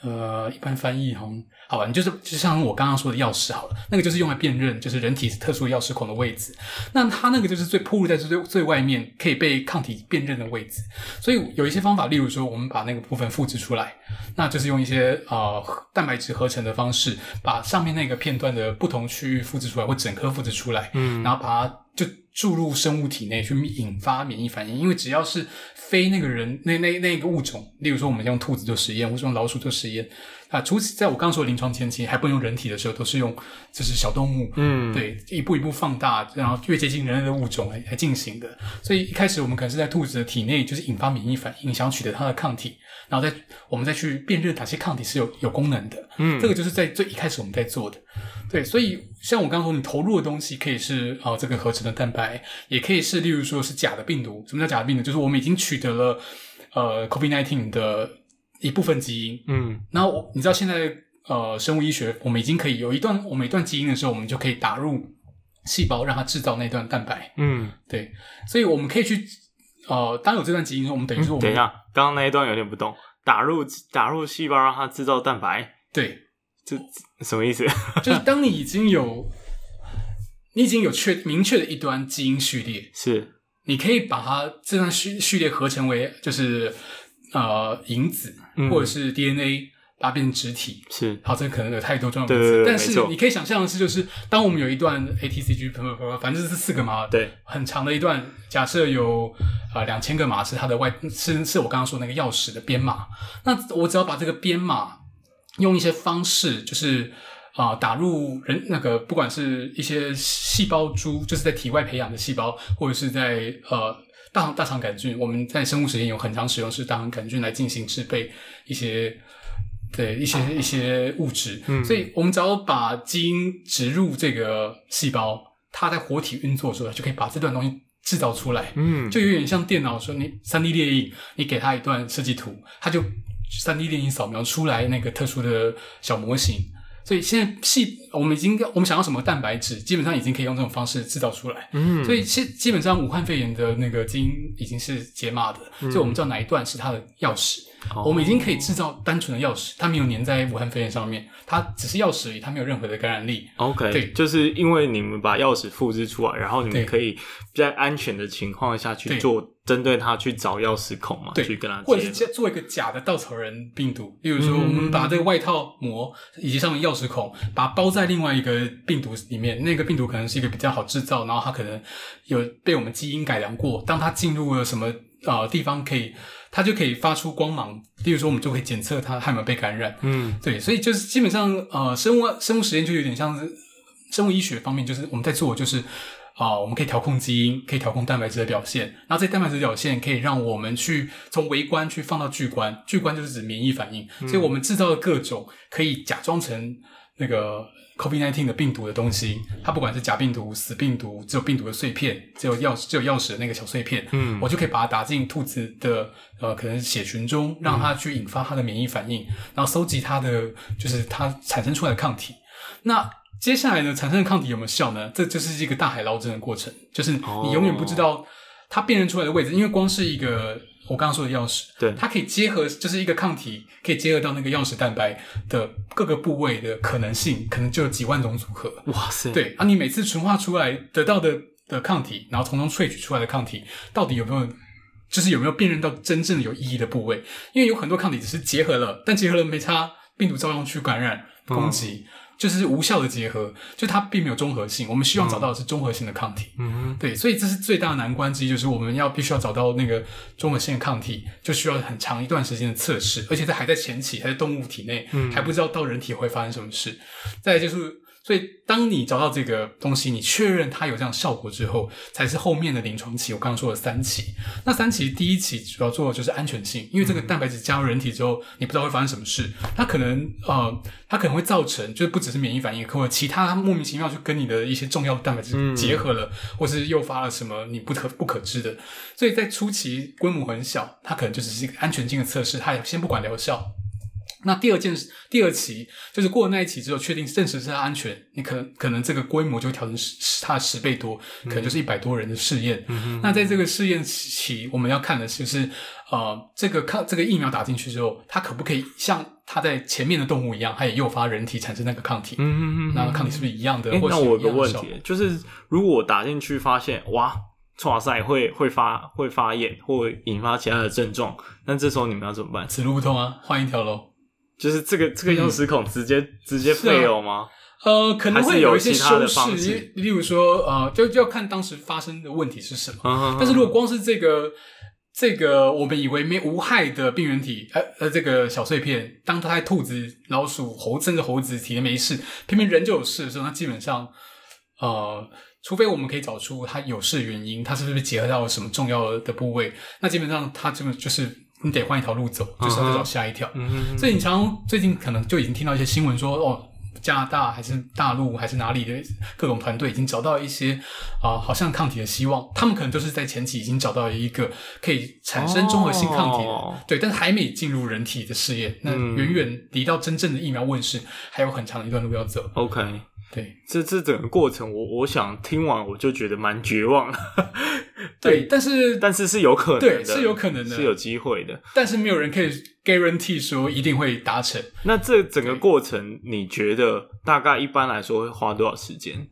呃，一般翻译好好吧，你就是就像我刚刚说的钥匙好了，那个就是用来辨认，就是人体特殊钥匙孔的位置。那它那个就是最铺露在最最外面，可以被抗体辨认的位置。所以有一些方法，例如说，我们把那个部分复制出来，那就是用一些呃蛋白质合成的方式，把上面那个片段的不同区域复制出来，或整颗复制出来，嗯，然后把它就注入生物体内去引发免疫反应，因为只要是。非那个人，那那那个物种，例如说我们用兔子做实验，或者用老鼠做实验啊。除此，在我刚刚说临床前期还不能用人体的时候，都是用就是小动物，嗯，对，一步一步放大，然后越接近人类的物种来来进行的。所以一开始我们可能是在兔子的体内，就是引发免疫反应，想要取得它的抗体，然后再我们再去辨认哪些抗体是有有功能的。嗯，这个就是在最一开始我们在做的。对，所以像我刚刚说，你投入的东西可以是啊、呃，这个合成的蛋白，也可以是，例如说是假的病毒。什么叫假的病毒？就是我们已经取得了呃，COVID-19 的一部分基因。嗯，然后你知道现在呃，生物医学我们已经可以有一段我们一段基因的时候，我们就可以打入细胞，让它制造那段蛋白。嗯，对，所以我们可以去呃，当有这段基因，我们等于说我们、嗯、等一下，刚刚那一段有点不懂，打入打入细胞，让它制造蛋白。对。这什么意思？就是当你已经有，你已经有确明确的一段基因序列，是，你可以把它这段序序列合成为就是呃因子、嗯、或者是 DNA，把它变成植体。是，好，这可能有太多重要的词，但是你可以想象的是，就是当我们有一段 ATCG，反正是四个码，对，很长的一段，假设有呃两千个码是它的外，是是我刚刚说那个钥匙的编码，那我只要把这个编码。用一些方式，就是啊、呃，打入人那个，不管是一些细胞株，就是在体外培养的细胞，或者是在呃大大肠杆菌，我们在生物实验有很常使用是大肠杆菌来进行制备一些对一些一些物质，嗯，所以我们只要把基因植入这个细胞，它在活体运作的时候，就可以把这段东西制造出来，嗯，就有点像电脑说你三 D 列印，你给它一段设计图，它就。三 D 列印扫描出来那个特殊的小模型，所以现在细我们已经我们想要什么蛋白质，基本上已经可以用这种方式制造出来。嗯，所以现基本上武汉肺炎的那个基因已经是解码的，嗯，所以我们知道哪一段是它的钥匙。Oh. 我们已经可以制造单纯的钥匙，它没有粘在武汉肺炎上面，它只是钥匙而已，它没有任何的感染力。OK，对，就是因为你们把钥匙复制出来，然后你们可以在安全的情况下去做针对它去找钥匙孔嘛，对，去跟它或者是做一个假的稻草人病毒，例如说我们把这个外套膜以及上面钥匙孔，把它包在另外一个病毒里面，那个病毒可能是一个比较好制造，然后它可能有被我们基因改良过，当它进入了什么呃地方可以。它就可以发出光芒，例如说，我们就可以检测它还有没有被感染。嗯，对，所以就是基本上，呃，生物生物实验就有点像是生物医学方面，就是我们在做，就是啊、呃，我们可以调控基因，可以调控蛋白质的表现，然后这蛋白质表现可以让我们去从微观去放到巨观，巨观就是指免疫反应，所以我们制造的各种可以假装成那个。COVID-19 的病毒的东西，它不管是假病毒、死病毒，只有病毒的碎片，只有钥匙，只有钥匙的那个小碎片，嗯，我就可以把它打进兔子的呃，可能是血群中，让它去引发它的免疫反应，然后搜集它的就是它产生出来的抗体。那接下来呢，产生的抗体有没有效呢？这就是一个大海捞针的过程，就是你永远不知道它辨认出来的位置，因为光是一个。我刚刚说的钥匙，对，它可以结合，就是一个抗体，可以结合到那个钥匙蛋白的各个部位的可能性，可能就有几万种组合。哇塞！对，啊，你每次纯化出来得到的的抗体，然后从中萃取出来的抗体，到底有没有，就是有没有辨认到真正有意义的部位？因为有很多抗体只是结合了，但结合了没差，病毒照样去感染攻击。嗯就是无效的结合，就它并没有综合性。我们希望找到的是综合性的抗体。嗯，对，所以这是最大的难关之一，就是我们要必须要找到那个综合性的抗体，就需要很长一段时间的测试，而且它还在前期，还在动物体内，嗯，还不知道到人体会发生什么事。再来就是。所以，当你找到这个东西，你确认它有这样效果之后，才是后面的临床期。我刚刚说的三期，那三期第一期主要做的就是安全性，因为这个蛋白质加入人体之后，你不知道会发生什么事，它可能呃，它可能会造成，就是不只是免疫反应，或者其他莫名其妙就跟你的一些重要的蛋白质结合了，嗯、或是诱发了什么你不可不可知的。所以在初期规模很小，它可能就只是一个安全性的测试，它也先不管疗效。那第二件事，第二期就是过了那一期之后，确定证实是安全，你可能可能这个规模就会调成十它的十倍多，可能就是一百多人的试验。嗯哼。那在这个试验期，我们要看的就是，呃，这个抗这个疫苗打进去之后，它可不可以像它在前面的动物一样，它也诱发人体产生那个抗体？嗯嗯嗯。那抗体是不是一样的？欸、或那我有个问题，就是如果我打进去发现哇，哇塞会会发会发炎，或引发其他的症状，那这时候你们要怎么办？此路不通啊，换一条喽。就是这个这个用时孔直接、嗯、直接废了吗？呃，可能会有一些修饰，例如说呃，就就要看当时发生的问题是什么。但是如果光是这个这个我们以为没无害的病原体，呃呃，这个小碎片，当它在兔子、老鼠、猴甚至猴子体内没事，偏偏人就有事的时候，那基本上呃，除非我们可以找出它有事原因，它是不是结合到了什么重要的部位，那基本上它这个就是。你得换一条路走，就是要再找下一条。所以你常最近可能就已经听到一些新闻说，哦，加拿大还是大陆还是哪里的各种团队已经找到一些啊、呃，好像抗体的希望。他们可能就是在前期已经找到一个可以产生综合性抗体的，哦、对，但是还没进入人体的试验。那远远离到真正的疫苗问世还有很长一段路要走。OK。对，这这整个过程我，我我想听完我就觉得蛮绝望了。对，对，但是但是是有可能的，对，是有可能的，是有机会的。但是没有人可以 guarantee 说一定会达成。那这整个过程，你觉得大概一般来说会花多少时间？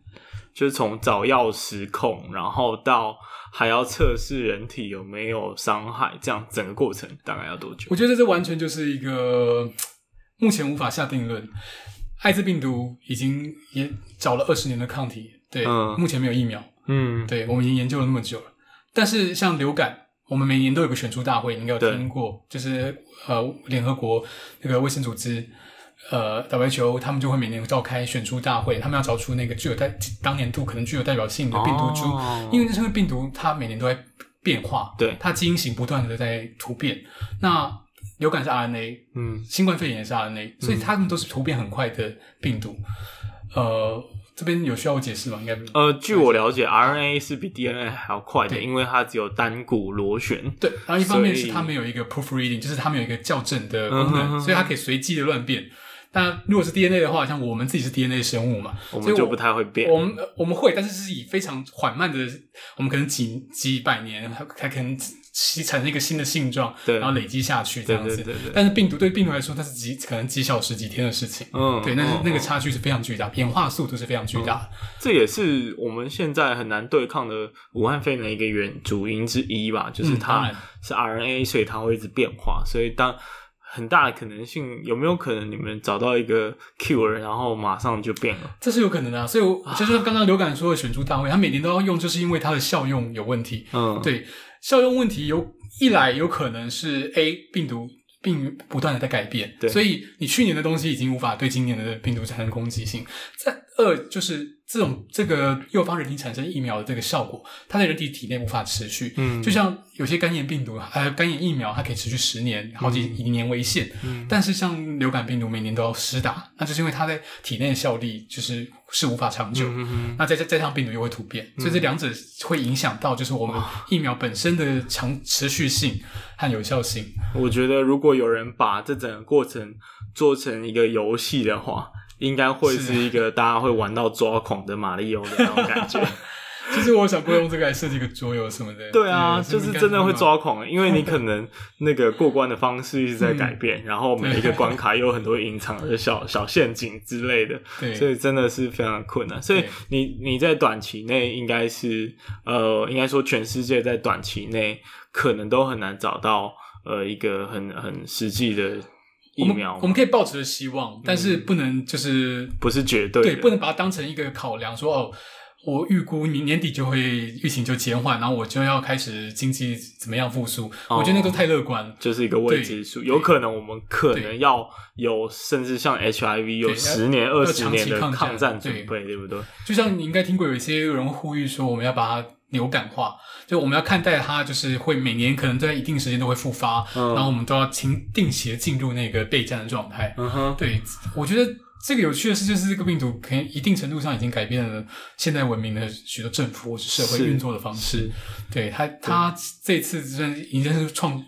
就是从找药时控，然后到还要测试人体有没有伤害，这样整个过程大概要多久？我觉得这完全就是一个目前无法下定论。艾滋病毒已经也找了二十年的抗体，对，嗯、目前没有疫苗。嗯，对，我们已经研究了那么久了。但是像流感，我们每年都有个选出大会，你应该有听过，就是呃，联合国那个卫生组织，呃，WHO，他们就会每年召开选出大会，他们要找出那个具有代当年度可能具有代表性的病毒株，哦、因为这个病毒它每年都在变化，对，它基因型不断的在突变。那流感是 RNA，嗯，新冠肺炎也是 RNA，所以它们都是突变很快的病毒。嗯、呃，这边有需要我解释吗？应该呃，据我了解，RNA 是比 DNA 还要快的，对因为它只有单股螺旋。对，然后一方面是它没有一个 proofreading，就是它没有一个校正的功能，嗯、哼哼所以它可以随机的乱变。但如果是 DNA 的话，像我们自己是 DNA 生物嘛，我们就不太会变。我们我们会，但是是以非常缓慢的，我们可能几几百年才可能产生一个新的性状，对然后累积下去这样子。对对但是病毒对病毒来说，它是几可能几小时、几天的事情。嗯，对，那是那个差距是非常巨大，演化速度是非常巨大。这也是我们现在很难对抗的武汉肺炎的一个原主因之一吧，就是它是 RNA，所以它会一直变化，所以当。很大的可能性，有没有可能你们找到一个 cure，然后马上就变了？这是有可能的啊。所以我，就是刚刚流感说的选出单位，他每年都要用，就是因为它的效用有问题。嗯，对，效用问题有一来有可能是 A 病毒病不断的在改变，对，所以你去年的东西已经无法对今年的病毒产生攻击性。再二就是。这种这个诱发人体产生疫苗的这个效果，它在人体体内无法持续。嗯，就像有些肝炎病毒，还有肝炎疫苗，它可以持续十年，好几以年为限。嗯，但是像流感病毒，每年都要施打，那就是因为它在体内的效力就是是无法长久。嗯嗯，那再再加上病毒又会突变，所以这两者会影响到就是我们疫苗本身的长持续性和有效性。我觉得如果有人把这整个过程做成一个游戏的话。应该会是一个大家会玩到抓狂的马里奥的那种感觉。其实我想不用这个来设计个桌游什么的。对啊，对就是真的会抓狂，因为你可能那个过关的方式一直在改变，嗯、然后每一个关卡又有很多隐藏的小小陷阱之类的，对所以真的是非常困难。所以你你在短期内应该是呃，应该说全世界在短期内可能都很难找到呃一个很很实际的。疫苗我，我们可以抱持着希望，嗯、但是不能就是不是绝对，对，不能把它当成一个考量，说哦，我预估明年底就会疫情就减缓，然后我就要开始经济怎么样复苏。哦、我觉得那都太乐观，就是一个未知数。有可能我们可能要有，甚至像 HIV 有十年、二十年的抗战准备，对，对不对？就像你应该听过有一些人呼吁说，我们要把它。流感化，就我们要看待它，就是会每年可能在一定时间都会复发，嗯、然后我们都要停定期的进入那个备战的状态。嗯哼，对，我觉得这个有趣的事就是这个病毒可能一定程度上已经改变了现代文明的许多政府或是社会运作的方式。对它，它这次真已经是创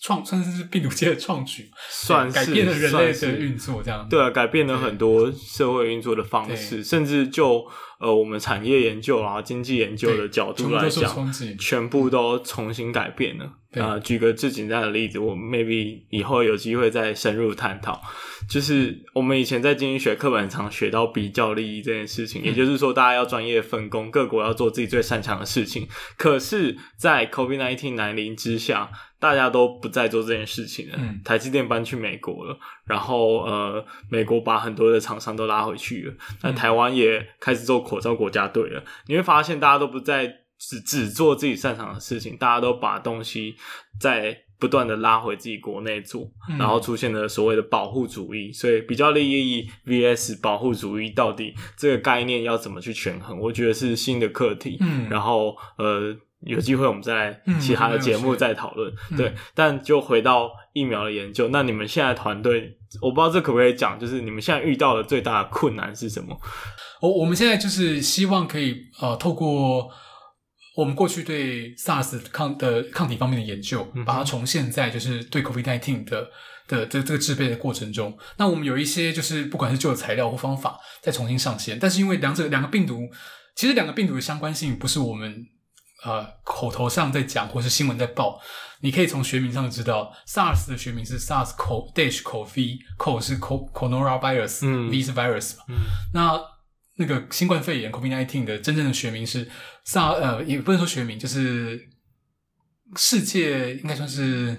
创算是病毒界的创举，算是改变了人类的运作，这样。对啊，改变了很多社会运作的方式，甚至就呃我们产业研究啊、经济研究的角度来讲，全部都重新改变了。啊、呃，举个最简单的例子，我们 maybe 以后有机会再深入探讨，就是我们以前在经济学课本常学到比较利益这件事情，也就是说，大家要专业分工，各国要做自己最擅长的事情。可是，在 COVID-19 来临之下，大家都不再做这件事情了。嗯，台积电搬去美国了，然后呃，美国把很多的厂商都拉回去了。那台湾也开始做口罩国家队了。你会发现，大家都不再只只做自己擅长的事情，大家都把东西在不断的拉回自己国内做，然后出现了所谓的保护主义。所以，比较利益 vs 保护主义，到底这个概念要怎么去权衡？我觉得是新的课题。嗯，然后呃。有机会我们再来其他的节目再讨论，嗯、对。但就回到疫苗的研究，那你们现在团队，我不知道这可不可以讲，就是你们现在遇到的最大的困难是什么？我我们现在就是希望可以呃，透过我们过去对 SARS 抗的抗体方面的研究，把它重现在就是对 COVID-19 的的这这个制备的过程中。那我们有一些就是不管是旧的材料或方法再重新上线，但是因为两者两个病毒，其实两个病毒的相关性不是我们。呃，口头上在讲，或是新闻在报，你可以从学名上知道，SARS 的学名是 SARS-CoV-CoV，CO 是 Coronavirus，嗯，V 是 virus 嘛，嗯，那那个新冠肺炎 COVID-19 的真正的学名是 SARS，呃，也不能说学名，就是世界应该算是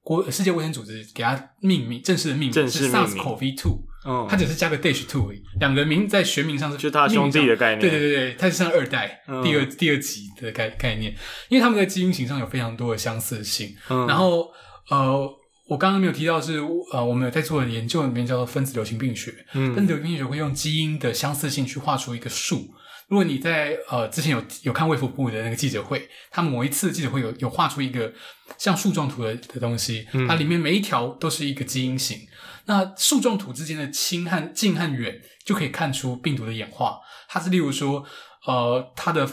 国世界卫生组织给它命名，正式的命名正式命名。是 SARS-CoV-2。嗯，它只是加个 dash two 而已，两个名在学名上是就他兄弟的概念，对对对对，它是像二代、嗯、第二第二级的概概念，因为他们在基因型上有非常多的相似性。嗯，然后呃，我刚刚没有提到是呃，我们有在做的研究里面叫做分子流行病学，嗯，分子流行病学会用基因的相似性去画出一个数。如果你在呃之前有有看卫福部的那个记者会，他某一次记者会有有画出一个像树状图的的东西，嗯、它里面每一条都是一个基因型。那树状图之间的亲和近和远就可以看出病毒的演化。它是例如说，呃，它的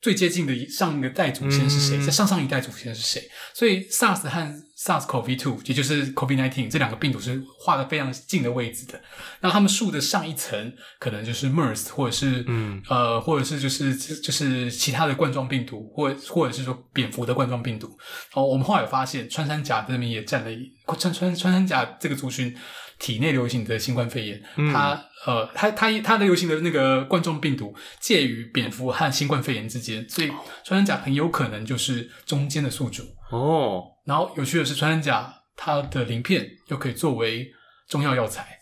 最接近的上一个代祖先是谁？在、嗯、上上一代祖先是谁？所以 SARS 和 SARS-CoV-2，也就是 COVID-19 这两个病毒是画的非常近的位置的。那它们树的上一层可能就是 MERS，或者是嗯呃，或者是就是就是其他的冠状病毒，或或者是说蝙蝠的冠状病毒。哦，我们后来有发现，穿山甲这边也占了一穿穿穿山甲这个族群体内流行的新冠肺炎，嗯、它呃它它它的流行的那个冠状病毒介于蝙蝠和新冠肺炎之间，所以穿山甲很有可能就是中间的宿主哦。然后有趣的是，穿山甲它的鳞片又可以作为中药药材。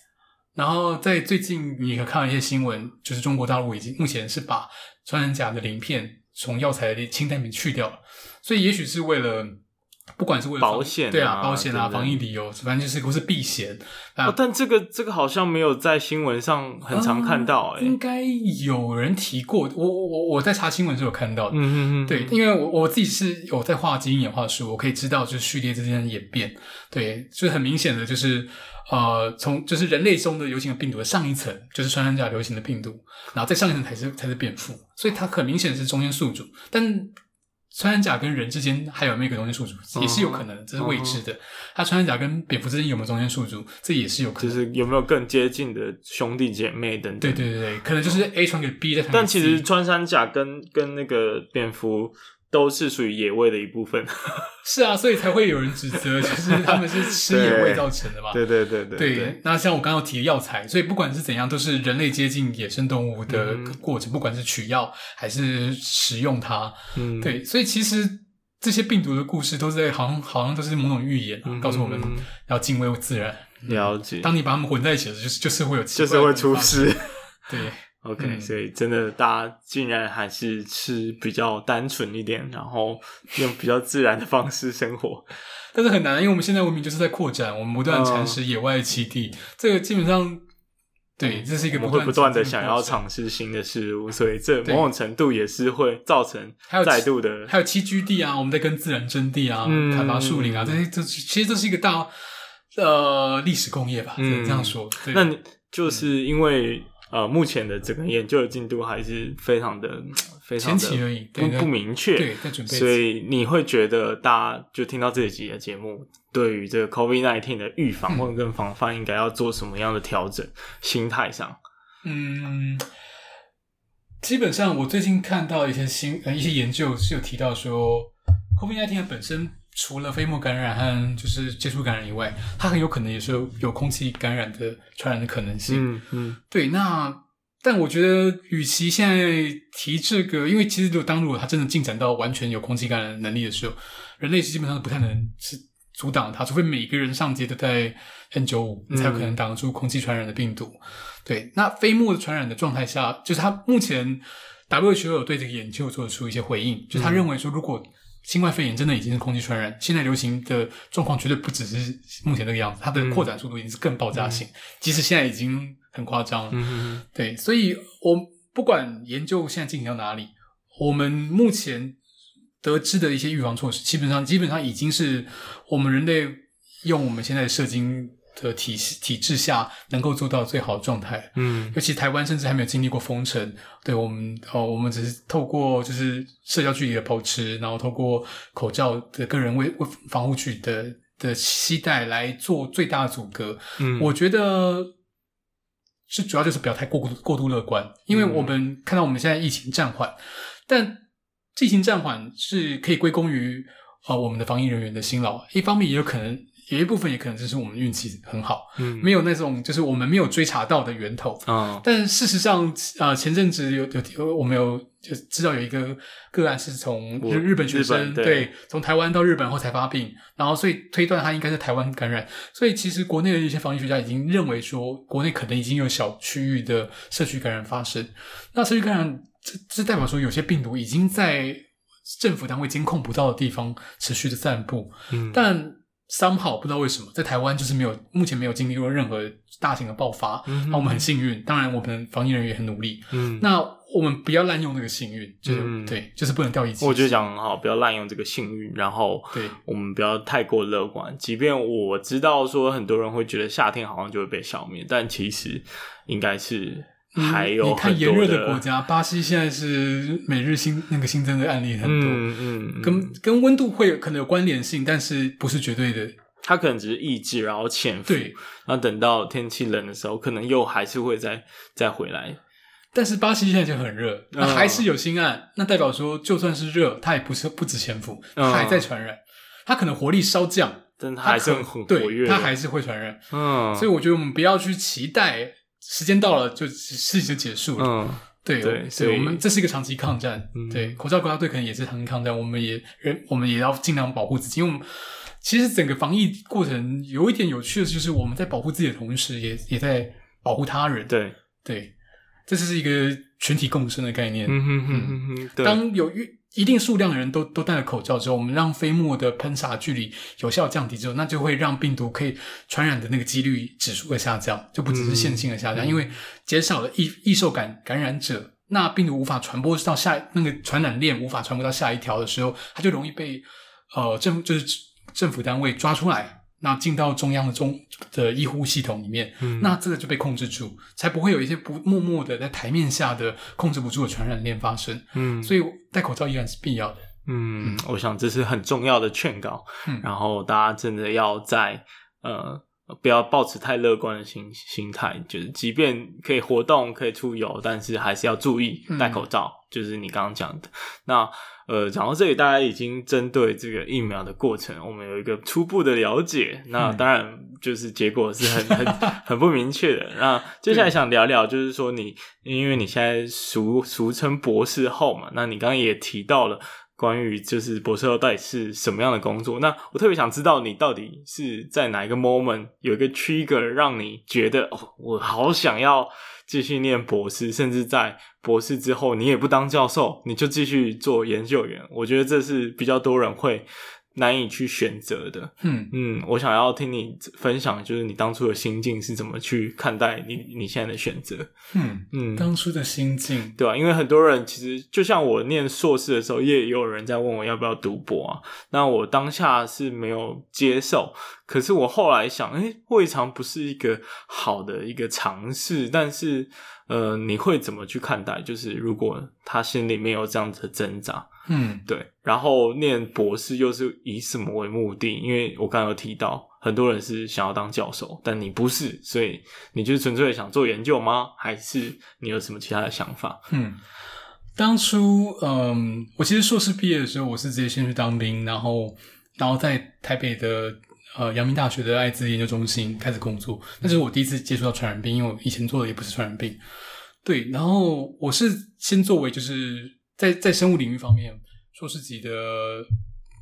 然后在最近，你可看到一些新闻，就是中国大陆已经目前是把穿山甲的鳞片从药材的清单里面去掉了，所以也许是为了。不管是为了保险，对啊，保险啊，防疫理由，反正就是不是避嫌。哦，但这个这个好像没有在新闻上很常看到，欸，诶应该有人提过。我我我在查新闻候有看到，嗯嗯嗯，对，因为我我自己是有在画基因演化书，我可以知道就是序列之间的演变，对，就是很明显的就是呃，从就是人类中的流行的病毒的上一层就是穿山甲流行的病毒，然后再上一层才是才是蝙蝠，所以它很明显是中间宿主，但。穿山甲跟人之间还有没有一个中间宿主，也是有可能，这是未知的。它穿山甲跟蝙蝠之间有没有中间宿主，这也是有可能。就是有没有更接近的兄弟姐妹等等。对对对对，可能就是 A 传给 B 的。但其实穿山甲跟跟那个蝙蝠。都是属于野味的一部分，是啊，所以才会有人指责，就是他们是吃野味造成的嘛。对对对对对，那像我刚刚提的药材，所以不管是怎样，都是人类接近野生动物的过程，嗯、不管是取药还是食用它。嗯，对。所以其实这些病毒的故事都是在好像好像都是某种预言，嗯、告诉我们要敬畏自然。了解。当你把它们混在一起的时候，就是就是会有就是会出事。对。OK，、嗯、所以真的，大家竟然还是吃比较单纯一点，然后用比较自然的方式生活，但是很难，因为我们现在文明就是在扩展，我们不断蚕食野外栖地，嗯、这个基本上，对，这是一个不断会不断的想要尝试新的事物，所以这某种程度也是会造成再度的，还有栖居地啊，我们在跟自然争地啊，嗯、砍伐树林啊，这些这其实这是一个大呃历史工业吧，只能这样说。对。那你就是因为。呃，目前的整个研究的进度还是非常的非常的不不明确。对，在准备。所以你会觉得大家就听到这一集的节目，对于这个 COVID-19 的预防或者跟防范，应该要做什么样的调整？嗯、心态上，嗯，基本上我最近看到一些新呃一些研究是有提到说，COVID-19 本身。除了飞沫感染和就是接触感染以外，它很有可能也是有有空气感染的传染的可能性。嗯嗯，对。那但我觉得，与其现在提这个，因为其实如果当如果它真的进展到完全有空气感染能力的时候，人类是基本上不太能是阻挡它，除非每个人上街都戴 N95，才有可能挡住空气传染的病毒。嗯、对。那飞沫的传染的状态下，就是它目前 WHO 有对这个研究做出一些回应，就是他认为说如果新冠肺炎真的已经是空气传染，现在流行的状况绝对不只是目前这个样子，它的扩展速度已经是更爆炸性，嗯、即使现在已经很夸张了。嗯、对，所以我不管研究现在进行到哪里，我们目前得知的一些预防措施，基本上基本上已经是我们人类用我们现在的社经。的体系体制下能够做到最好的状态，嗯，尤其台湾甚至还没有经历过封城，对我们哦，我们只是透过就是社交距离的保持，然后透过口罩的个人卫防护具的的期待来做最大的阻隔，嗯，我觉得是主要就是不要太过过过度乐观，因为我们看到我们现在疫情暂缓，但疫情暂缓是可以归功于啊、呃、我们的防疫人员的辛劳，一方面也有可能。有一部分也可能就是我们运气很好，嗯，没有那种就是我们没有追查到的源头啊、哦。但事实上，啊、呃，前阵子有有我们有就知道有一个个案是从日本学生对从台湾到日本后才发病，然后所以推断他应该是台湾感染。所以其实国内的一些防疫学家已经认为说，国内可能已经有小区域的社区感染发生。那社区感染这这代表说有些病毒已经在政府单位监控不到的地方持续的散布，嗯，但。Somehow 不知道为什么，在台湾就是没有，目前没有经历过任何大型的爆发。嗯，那我们很幸运，当然我们防疫人员也很努力。嗯，那我们不要滥用那个幸运，就是、嗯、对，就是不能掉以。我觉得讲很好，不要滥用这个幸运，然后对，我们不要太过乐观。即便我知道说很多人会觉得夏天好像就会被消灭，但其实应该是。还有、嗯、你看炎热的国家，巴西现在是每日新那个新增的案例很多，嗯嗯，跟跟温度会有可能有关联性，但是不是绝对的。它可能只是抑制，然后潜伏，对，然后等到天气冷的时候，可能又还是会再再回来。但是巴西现在就很热，那还是有新案，嗯、那代表说就算是热，它也不是不止潜伏，它还在传染，它可能活力稍降，但它还是很活跃，它还是会传染。嗯，所以我觉得我们不要去期待。时间到了，就事情就结束了。嗯，对对，所以我们这是一个长期抗战。嗯，对，口罩国家队可能也是长期抗战。我们也人，我们也要尽量保护自己。因为我们其实整个防疫过程有一点有趣的，就是我们在保护自己的同时也，也也在保护他人。对对，这是一个群体共生的概念。嗯哼哼哼哼，对。当有越一定数量的人都都戴了口罩之后，我们让飞沫的喷洒距离有效降低之后，那就会让病毒可以传染的那个几率指数会下降，就不只是线性的下降，嗯、因为减少了易易受感感染者，那病毒无法传播到下那个传染链无法传播到下一条的时候，它就容易被呃政就是政府单位抓出来。那进到中央的中的医护系统里面，嗯，那这个就被控制住，才不会有一些不默默的在台面下的控制不住的传染链发生。嗯，所以戴口罩依然是必要的。嗯，嗯，我想这是很重要的劝告。嗯，然后大家真的要在呃。不要抱持太乐观的心心态，就是即便可以活动、可以出游，但是还是要注意戴口罩。嗯、就是你刚刚讲的。那呃，讲到这里，大家已经针对这个疫苗的过程，我们有一个初步的了解。那当然，就是结果是很很很不明确的。那接下来想聊聊，就是说你，因为你现在俗俗称博士后嘛，那你刚刚也提到了。关于就是博士后到底是什么样的工作？那我特别想知道你到底是在哪一个 moment 有一个 trigger 让你觉得哦，我好想要继续念博士，甚至在博士之后你也不当教授，你就继续做研究员。我觉得这是比较多人会难以去选择的。嗯嗯，我想要听你分享，就是你当初的心境是怎么去看待你你现在的选择。嗯嗯，当初的心境，对啊，因为很多人其实就像我念硕士的时候，也有人在问我要不要读博啊。那我当下是没有接受，可是我后来想，诶，未尝不是一个好的一个尝试。但是，呃，你会怎么去看待？就是如果他心里面有这样子的挣扎。嗯，对。然后念博士又是以什么为目的？因为我刚刚有提到，很多人是想要当教授，但你不是，所以你就是纯粹想做研究吗？还是你有什么其他的想法？嗯，当初，嗯，我其实硕士毕业的时候，我是直接先去当兵，然后，然后在台北的呃阳明大学的艾滋研究中心开始工作。那是我第一次接触到传染病，因为我以前做的也不是传染病。对，然后我是先作为就是。在在生物领域方面，硕士级的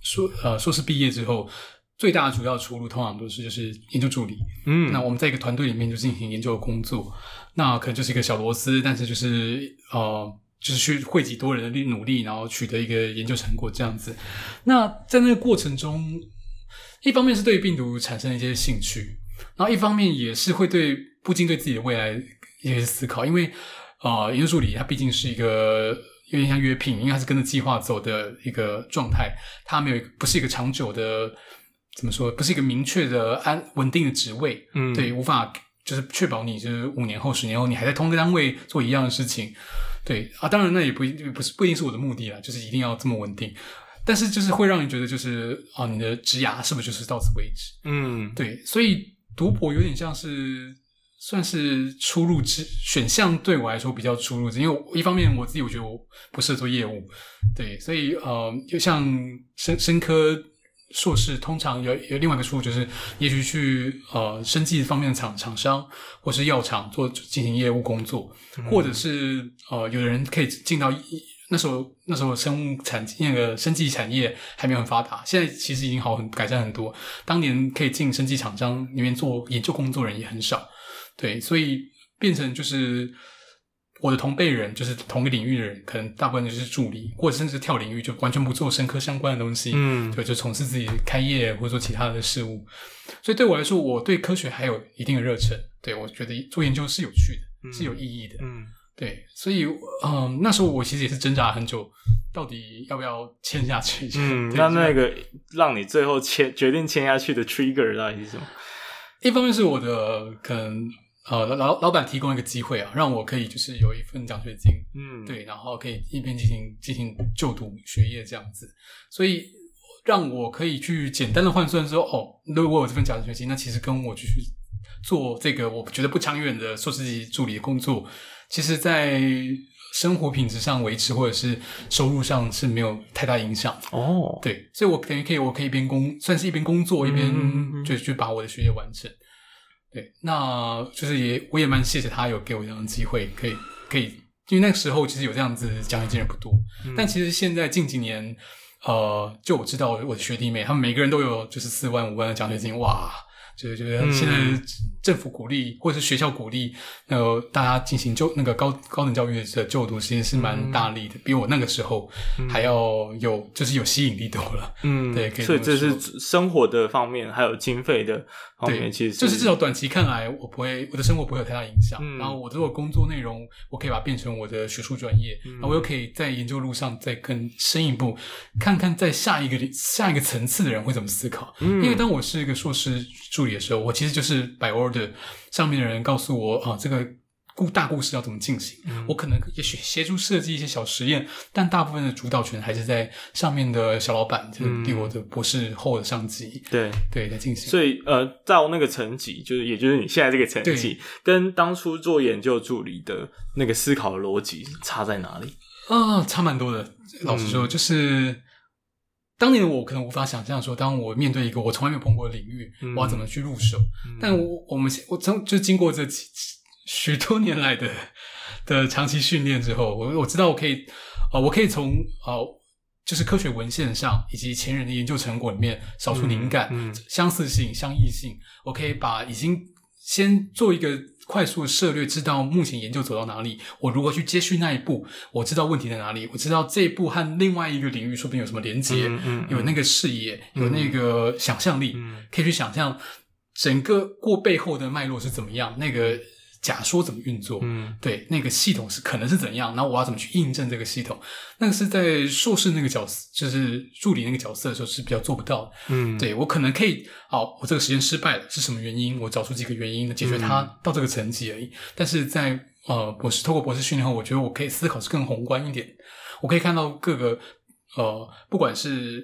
硕呃硕士毕业之后，最大的主要出路通常都是就是研究助理。嗯，那我们在一个团队里面就进行研究的工作，那可能就是一个小螺丝，但是就是呃就是去汇集多人的力努力，然后取得一个研究成果这样子。那在那个过程中，一方面是对病毒产生了一些兴趣，然后一方面也是会对不禁对自己的未来一些思考，因为呃研究助理他毕竟是一个。有点像约聘，因为它是跟着计划走的一个状态，它没有不是一个长久的，怎么说，不是一个明确的安稳定的职位，嗯，对，无法就是确保你就是五年后、十年后你还在同一个单位做一样的事情，对啊，当然那也不一不是不一定是我的目的啦，就是一定要这么稳定，但是就是会让你觉得就是啊，你的职涯是不是就是到此为止？嗯，对，所以读博有点像是。算是出入之选项，对我来说比较出入之，因为一方面我自己我觉得我不适合做业务，对，所以呃，就像生生科硕士，通常有有另外一个出路，就是也许去呃生技方面的厂厂商或是药厂做进行业务工作，嗯、或者是呃有的人可以进到那时候那时候生物产那个生技产业还没有很发达，现在其实已经好很改善很多。当年可以进生技厂商里面做研究工作人也很少。对，所以变成就是我的同辈人，就是同个领域的人，可能大部分就是助理，或者甚至跳领域，就完全不做生科相关的东西，嗯，对，就从事自己开业或者说其他的事物。所以对我来说，我对科学还有一定的热忱，对，我觉得做研究是有趣的，嗯、是有意义的，嗯，对，所以嗯，那时候我其实也是挣扎了很久，到底要不要签下去？嗯，那那个让你最后签决定签下去的 trigger 到底是什么？一方面是我的可能。呃，老老板提供一个机会啊，让我可以就是有一份奖学金，嗯，对，然后可以一边进行进行就读学业这样子，所以让我可以去简单的换算说，哦，如果我有这份奖学金，那其实跟我继续做这个我觉得不长远的硕士级助理的工作，其实在生活品质上维持或者是收入上是没有太大影响哦，对，所以我等于可以，我可以一边工，算是一边工作一边就去把我的学业完成。对，那就是也，我也蛮谢谢他有给我这样的机会，可以，可以，因为那个时候其实有这样子奖学金人不多，嗯、但其实现在近几年，呃，就我知道我的学弟妹，他们每个人都有就是四万五万的奖学金，哇！就是觉得现在政府鼓励、嗯、或者是学校鼓励，呃，大家进行就那个高高等教育的就读，其实是蛮大力的，嗯、比我那个时候还要有，就是有吸引力多了。嗯，对，所以这是生活的方面，还有经费的方面，其实就是至少短期看来，我不会我的生活不会有太大影响。嗯、然后我如果工作内容，我可以把它变成我的学术专业，嗯、然后我又可以在研究路上再更深一步，看看在下一个下一个层次的人会怎么思考。嗯，因为当我是一个硕士助理的时候，我其实就是 by order 上面的人告诉我啊，这个故大故事要怎么进行，嗯、我可能也许协助设计一些小实验，但大部分的主导权还是在上面的小老板，就是离我的博士后的上级，嗯、对对在进行。所以呃，到那个层级，就是也就是你现在这个层级，跟当初做研究助理的那个思考的逻辑差在哪里？啊，差蛮多的。老实说，就是。当年我可能无法想象说，当我面对一个我从来没有碰过的领域，嗯、我要怎么去入手？嗯、但我我们我从就经过这几许多年来的的长期训练之后，我我知道我可以啊、呃，我可以从啊、呃，就是科学文献上以及前人的研究成果里面找出灵感、相似性、相异性，我可以把已经先做一个快速的涉略，知道目前研究走到哪里，我如何去接续那一步，我知道问题在哪里，我知道这一步和另外一个领域说不定有什么连接，嗯嗯嗯、有那个视野，有那个想象力，嗯、可以去想象整个过背后的脉络是怎么样，那个。假说怎么运作？嗯，对，那个系统是可能是怎样？然后我要怎么去印证这个系统？那个是在硕士那个角色，就是助理那个角色的时候是比较做不到的。嗯，对，我可能可以，好，我这个实验失败了，是什么原因？我找出几个原因，解决它到这个层级而已。嗯，但是在呃博士透过博士训练后，我觉得我可以思考是更宏观一点，我可以看到各个呃，不管是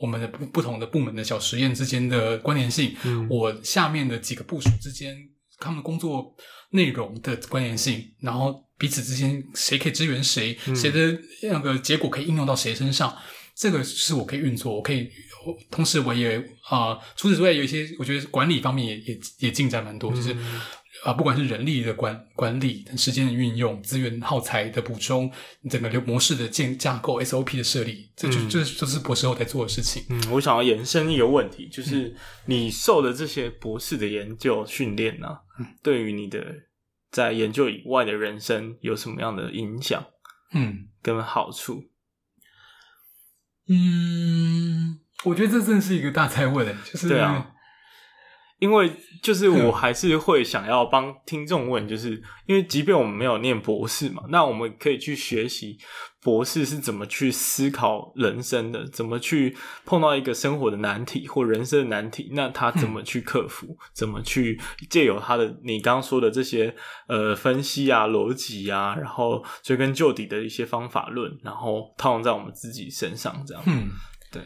我们的不不同的部门的小实验之间的关联性，嗯，我下面的几个部署之间他们的工作。内容的关联性，然后彼此之间谁可以支援谁，嗯、谁的那个结果可以应用到谁身上，这个是我可以运作，我可以，同时我也啊、呃，除此之外有一些，我觉得管理方面也也也进展蛮多，嗯、就是啊、呃，不管是人力的管管理、时间的运用、资源耗材的补充、整个流模式的建架构、SOP 的设立，这就、嗯、这就是博士后在做的事情。嗯，我想要延伸一个问题，就是你受的这些博士的研究训练呢？嗯对于你的在研究以外的人生有什么样的影响？嗯，跟好处？嗯，我觉得这真的是一个大哉问，就是对啊。因为就是我还是会想要帮听众问，就是因为即便我们没有念博士嘛，那我们可以去学习博士是怎么去思考人生的，怎么去碰到一个生活的难题或人生的难题，那他怎么去克服，嗯、怎么去借由他的你刚刚说的这些呃分析啊、逻辑啊，然后追根究底的一些方法论，然后套用在我们自己身上，这样，嗯，对。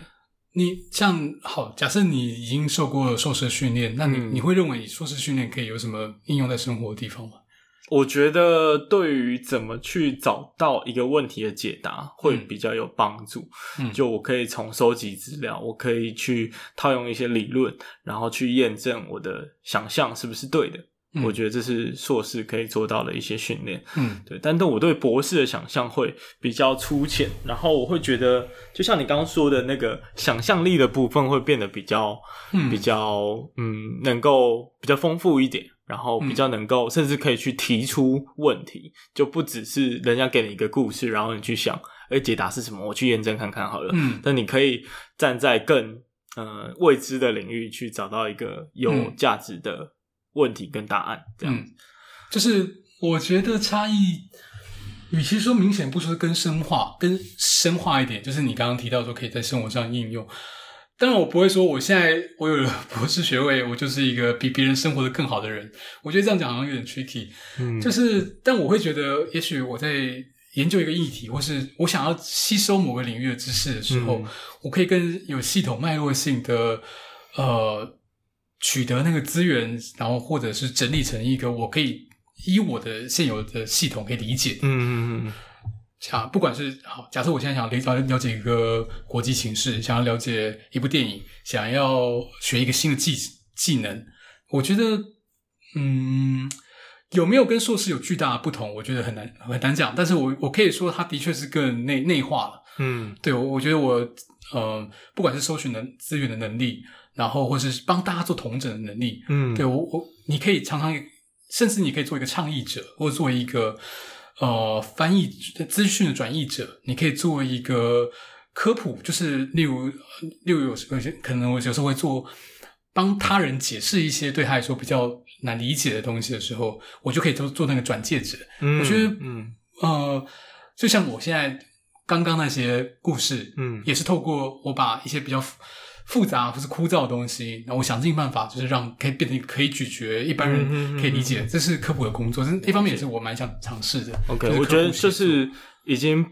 你像好，假设你已经受过硕士训练，那你、嗯、你会认为你硕士训练可以有什么应用在生活的地方吗？我觉得对于怎么去找到一个问题的解答会比较有帮助。嗯，就我可以从收集资料，我可以去套用一些理论，然后去验证我的想象是不是对的。我觉得这是硕士可以做到的一些训练，嗯，对。但但我对博士的想象会比较粗浅，然后我会觉得，就像你刚刚说的那个想象力的部分会变得比较，嗯，比较，嗯，能够比较丰富一点，然后比较能够，甚至可以去提出问题，就不只是人家给你一个故事，然后你去想，哎，解答是什么？我去验证看看好了。嗯，但你可以站在更，呃，未知的领域去找到一个有价值的。问题跟答案这样，嗯，就是我觉得差异，与其说明显，不说更深化，更深化一点，就是你刚刚提到说可以在生活上应用。当然，我不会说我现在我有了博士学位，我就是一个比别人生活的更好的人。我觉得这样讲好像有点 tricky。嗯，就是，但我会觉得，也许我在研究一个议题，或是我想要吸收某个领域的知识的时候，嗯，我可以更有系统、脉络性的，呃。取得那个资源，然后或者是整理成一个我可以依我的现有的系统可以理解。嗯嗯嗯。像不管是好，假设我现在想了了解一个国际形势，想要了解一部电影，想要学一个新的技技能，我觉得，嗯，有没有跟硕士有巨大的不同？我觉得很难很难讲。但是我我可以说，它的确是更内内化了。嗯，对，我我觉得我呃，不管是搜寻能资源的能力。然后，或是帮大家做同整的能力，嗯，对我我，你可以常常，甚至你可以做一个倡议者，或者做一个呃翻译资讯的转译者，你可以做一个科普，就是例如例如有有些可能我有时候会做帮他人解释一些对他来说比较难理解的东西的时候，我就可以做做那个转介者。嗯，我觉得，嗯呃，就像我现在刚刚那些故事，嗯，也是透过我把一些比较。复杂或是枯燥的东西，那我想尽办法，就是让可以变成可以咀嚼，一般人可以理解。嗯嗯嗯、这是科普的工作，这一方面也是我蛮想尝试的。OK，我觉得就是已经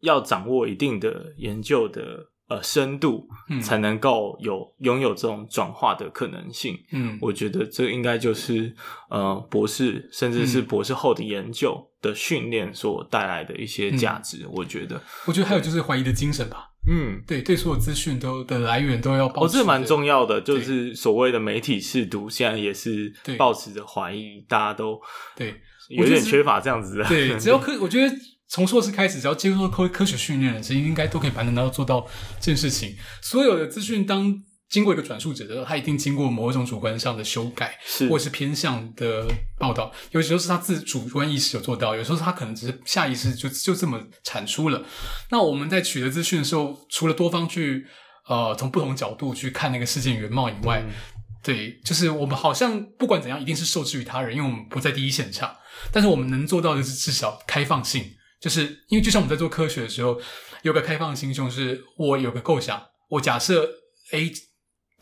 要掌握一定的研究的呃深度，嗯、才能够有拥有这种转化的可能性。嗯，我觉得这应该就是呃博士甚至是博士后的研究的训练所带来的一些价值。嗯、我觉得，我觉得还有就是怀疑的精神吧。嗯，对，对，所有资讯都的来源都要保持。哦，这蛮重要的，就是所谓的媒体试读，现在也是抱持着怀疑，大家都对有点缺乏这样子的。对，只要科，我觉得从硕士开始，只要接受科科学训练的人，其实应该都可以蛮能够做到这件事情。所有的资讯当经过一个转述者的时候，他一定经过某一种主观上的修改，是或是偏向的报道。有时候是他自主观意识有做到，有时候他可能只是下意识就就这么产出了。那我们在取得资讯的时候，除了多方去呃从不同角度去看那个事件原貌以外，嗯、对，就是我们好像不管怎样，一定是受制于他人，因为我们不在第一现场。但是我们能做到的是至少开放性，就是因为就像我们在做科学的时候，有个开放的心胸，是我有个构想，我假设 A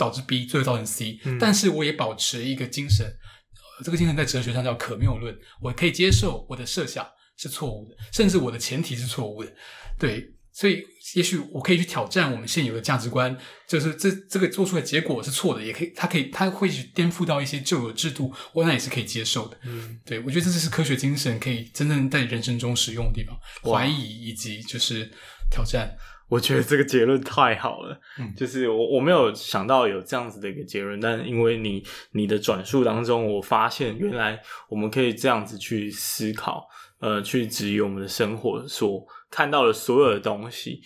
导致 B，最后造成 C，嗯，但是我也保持一个精神，呃，这个精神在哲学上叫可谬论，我可以接受我的设想是错误的，甚至我的前提是错误的，对。所以，也许我可以去挑战我们现有的价值观，就是这这个做出来的结果是错的，也可以，它可以，它会去颠覆到一些旧有制度，我那也是可以接受的。嗯，对，我觉得这是科学精神可以真正在人生中使用的地方，怀疑以及就是挑战。我觉得这个结论太好了，嗯，就是我我没有想到有这样子的一个结论，但因为你你的转述当中，我发现原来我们可以这样子去思考，呃，去质疑我们的生活所。看到的所有的东西，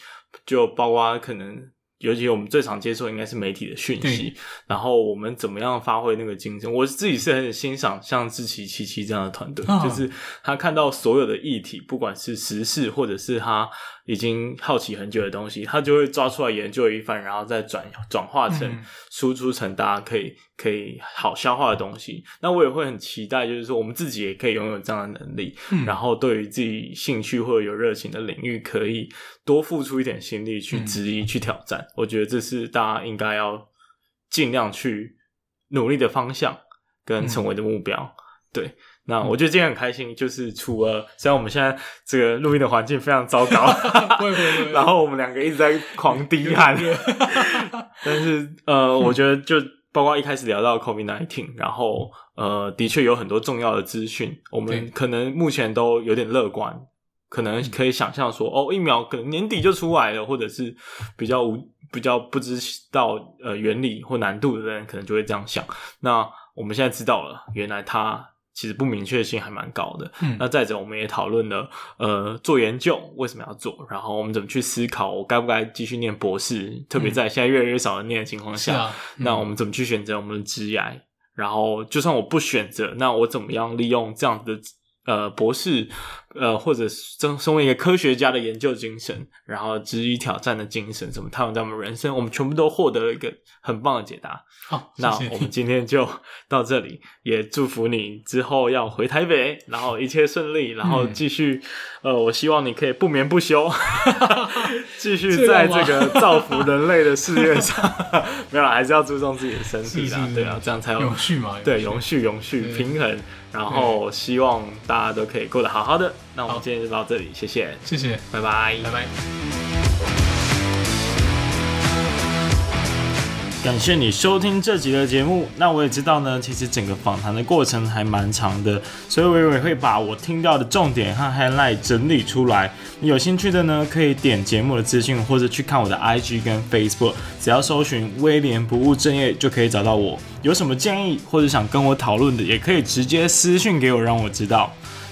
就包括可能，尤其我们最常接受应该是媒体的讯息，然后我们怎么样发挥那个精神？我自己是很欣赏像志奇七七这样的团队，哦，就是他看到所有的议题，不管是时事或者是他。已经好奇很久的东西，他就会抓出来研究一番，然后再转转化成输出成大家可以可以好消化的东西。那我也会很期待，就是说我们自己也可以拥有这样的能力，嗯、然后对于自己兴趣或者有热情的领域，可以多付出一点心力去质疑、嗯、去挑战。我觉得这是大家应该要尽量去努力的方向跟成为的目标。嗯、对。那我觉得今天很开心，就是除了虽然我们现在这个录音的环境非常糟糕，然后我们两个一直在狂滴汗，但是呃，我觉得就包括一开始聊到 COVID-19，然后呃，的确有很多重要的资讯，我们可能目前都有点乐观，可能可以想象说，哦，疫苗可能年底就出来了，或者是比较无比较不知道呃原理或难度的人，可能就会这样想。那我们现在知道了，原来它。其实不明确性还蛮高的。嗯，那再者，我们也讨论了，呃，做研究为什么要做，然后我们怎么去思考，我该不该继续念博士？嗯、特别在现在越来越少人念的情况下，那我们怎么去选择我们的职业？然后，就算我不选择，那我怎么样利用这样子的呃博士？呃，或者身身为一个科学家的研究精神，然后质疑挑战的精神，什么他们在我们人生？我们全部都获得了一个很棒的解答。好。那我们今天就到这里，也祝福你之后要回台北，然后一切顺利，然后继续。嗯、呃，我希望你可以不眠不休，继续在这个造福人类的事业上。没有啦，还是要注重自己的身体啦，是是是对啊，这样才有永续嘛，对，永续永续平衡。然后希望大家都可以过得好好的。那我们今天就到这里，谢谢，谢谢，拜拜，拜拜。感谢你收听这集的节目。那我也知道呢，其实整个访谈的过程还蛮长的，所以我也会把我听到的重点和 highlight 整理出来。你有兴趣的呢，可以点节目的资讯，或者去看我的 IG 跟 Facebook，只要搜寻威廉不务正业就可以找到我。有什么建议或者想跟我讨论的，也可以直接私讯给我，让我知道。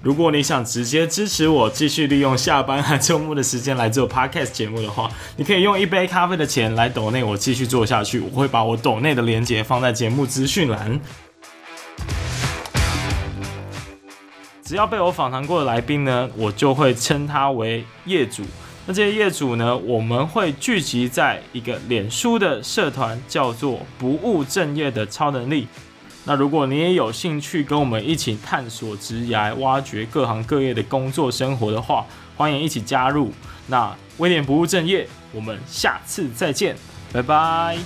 如果你想直接支持我，继续利用下班和周末的时间来做 Podcast 节目的话，你可以用一杯咖啡的钱来抖内我继续做下去。我会把我抖内的链接放在节目资讯栏。只要被我访谈过的来宾呢，我就会称他为业主。那这些业主呢，我们会聚集在一个脸书的社团，叫做“不务正业的超能力”。那如果你也有兴趣跟我们一起探索职涯、挖掘各行各业的工作生活的话，欢迎一起加入。那威廉不务正业，我们下次再见，拜拜。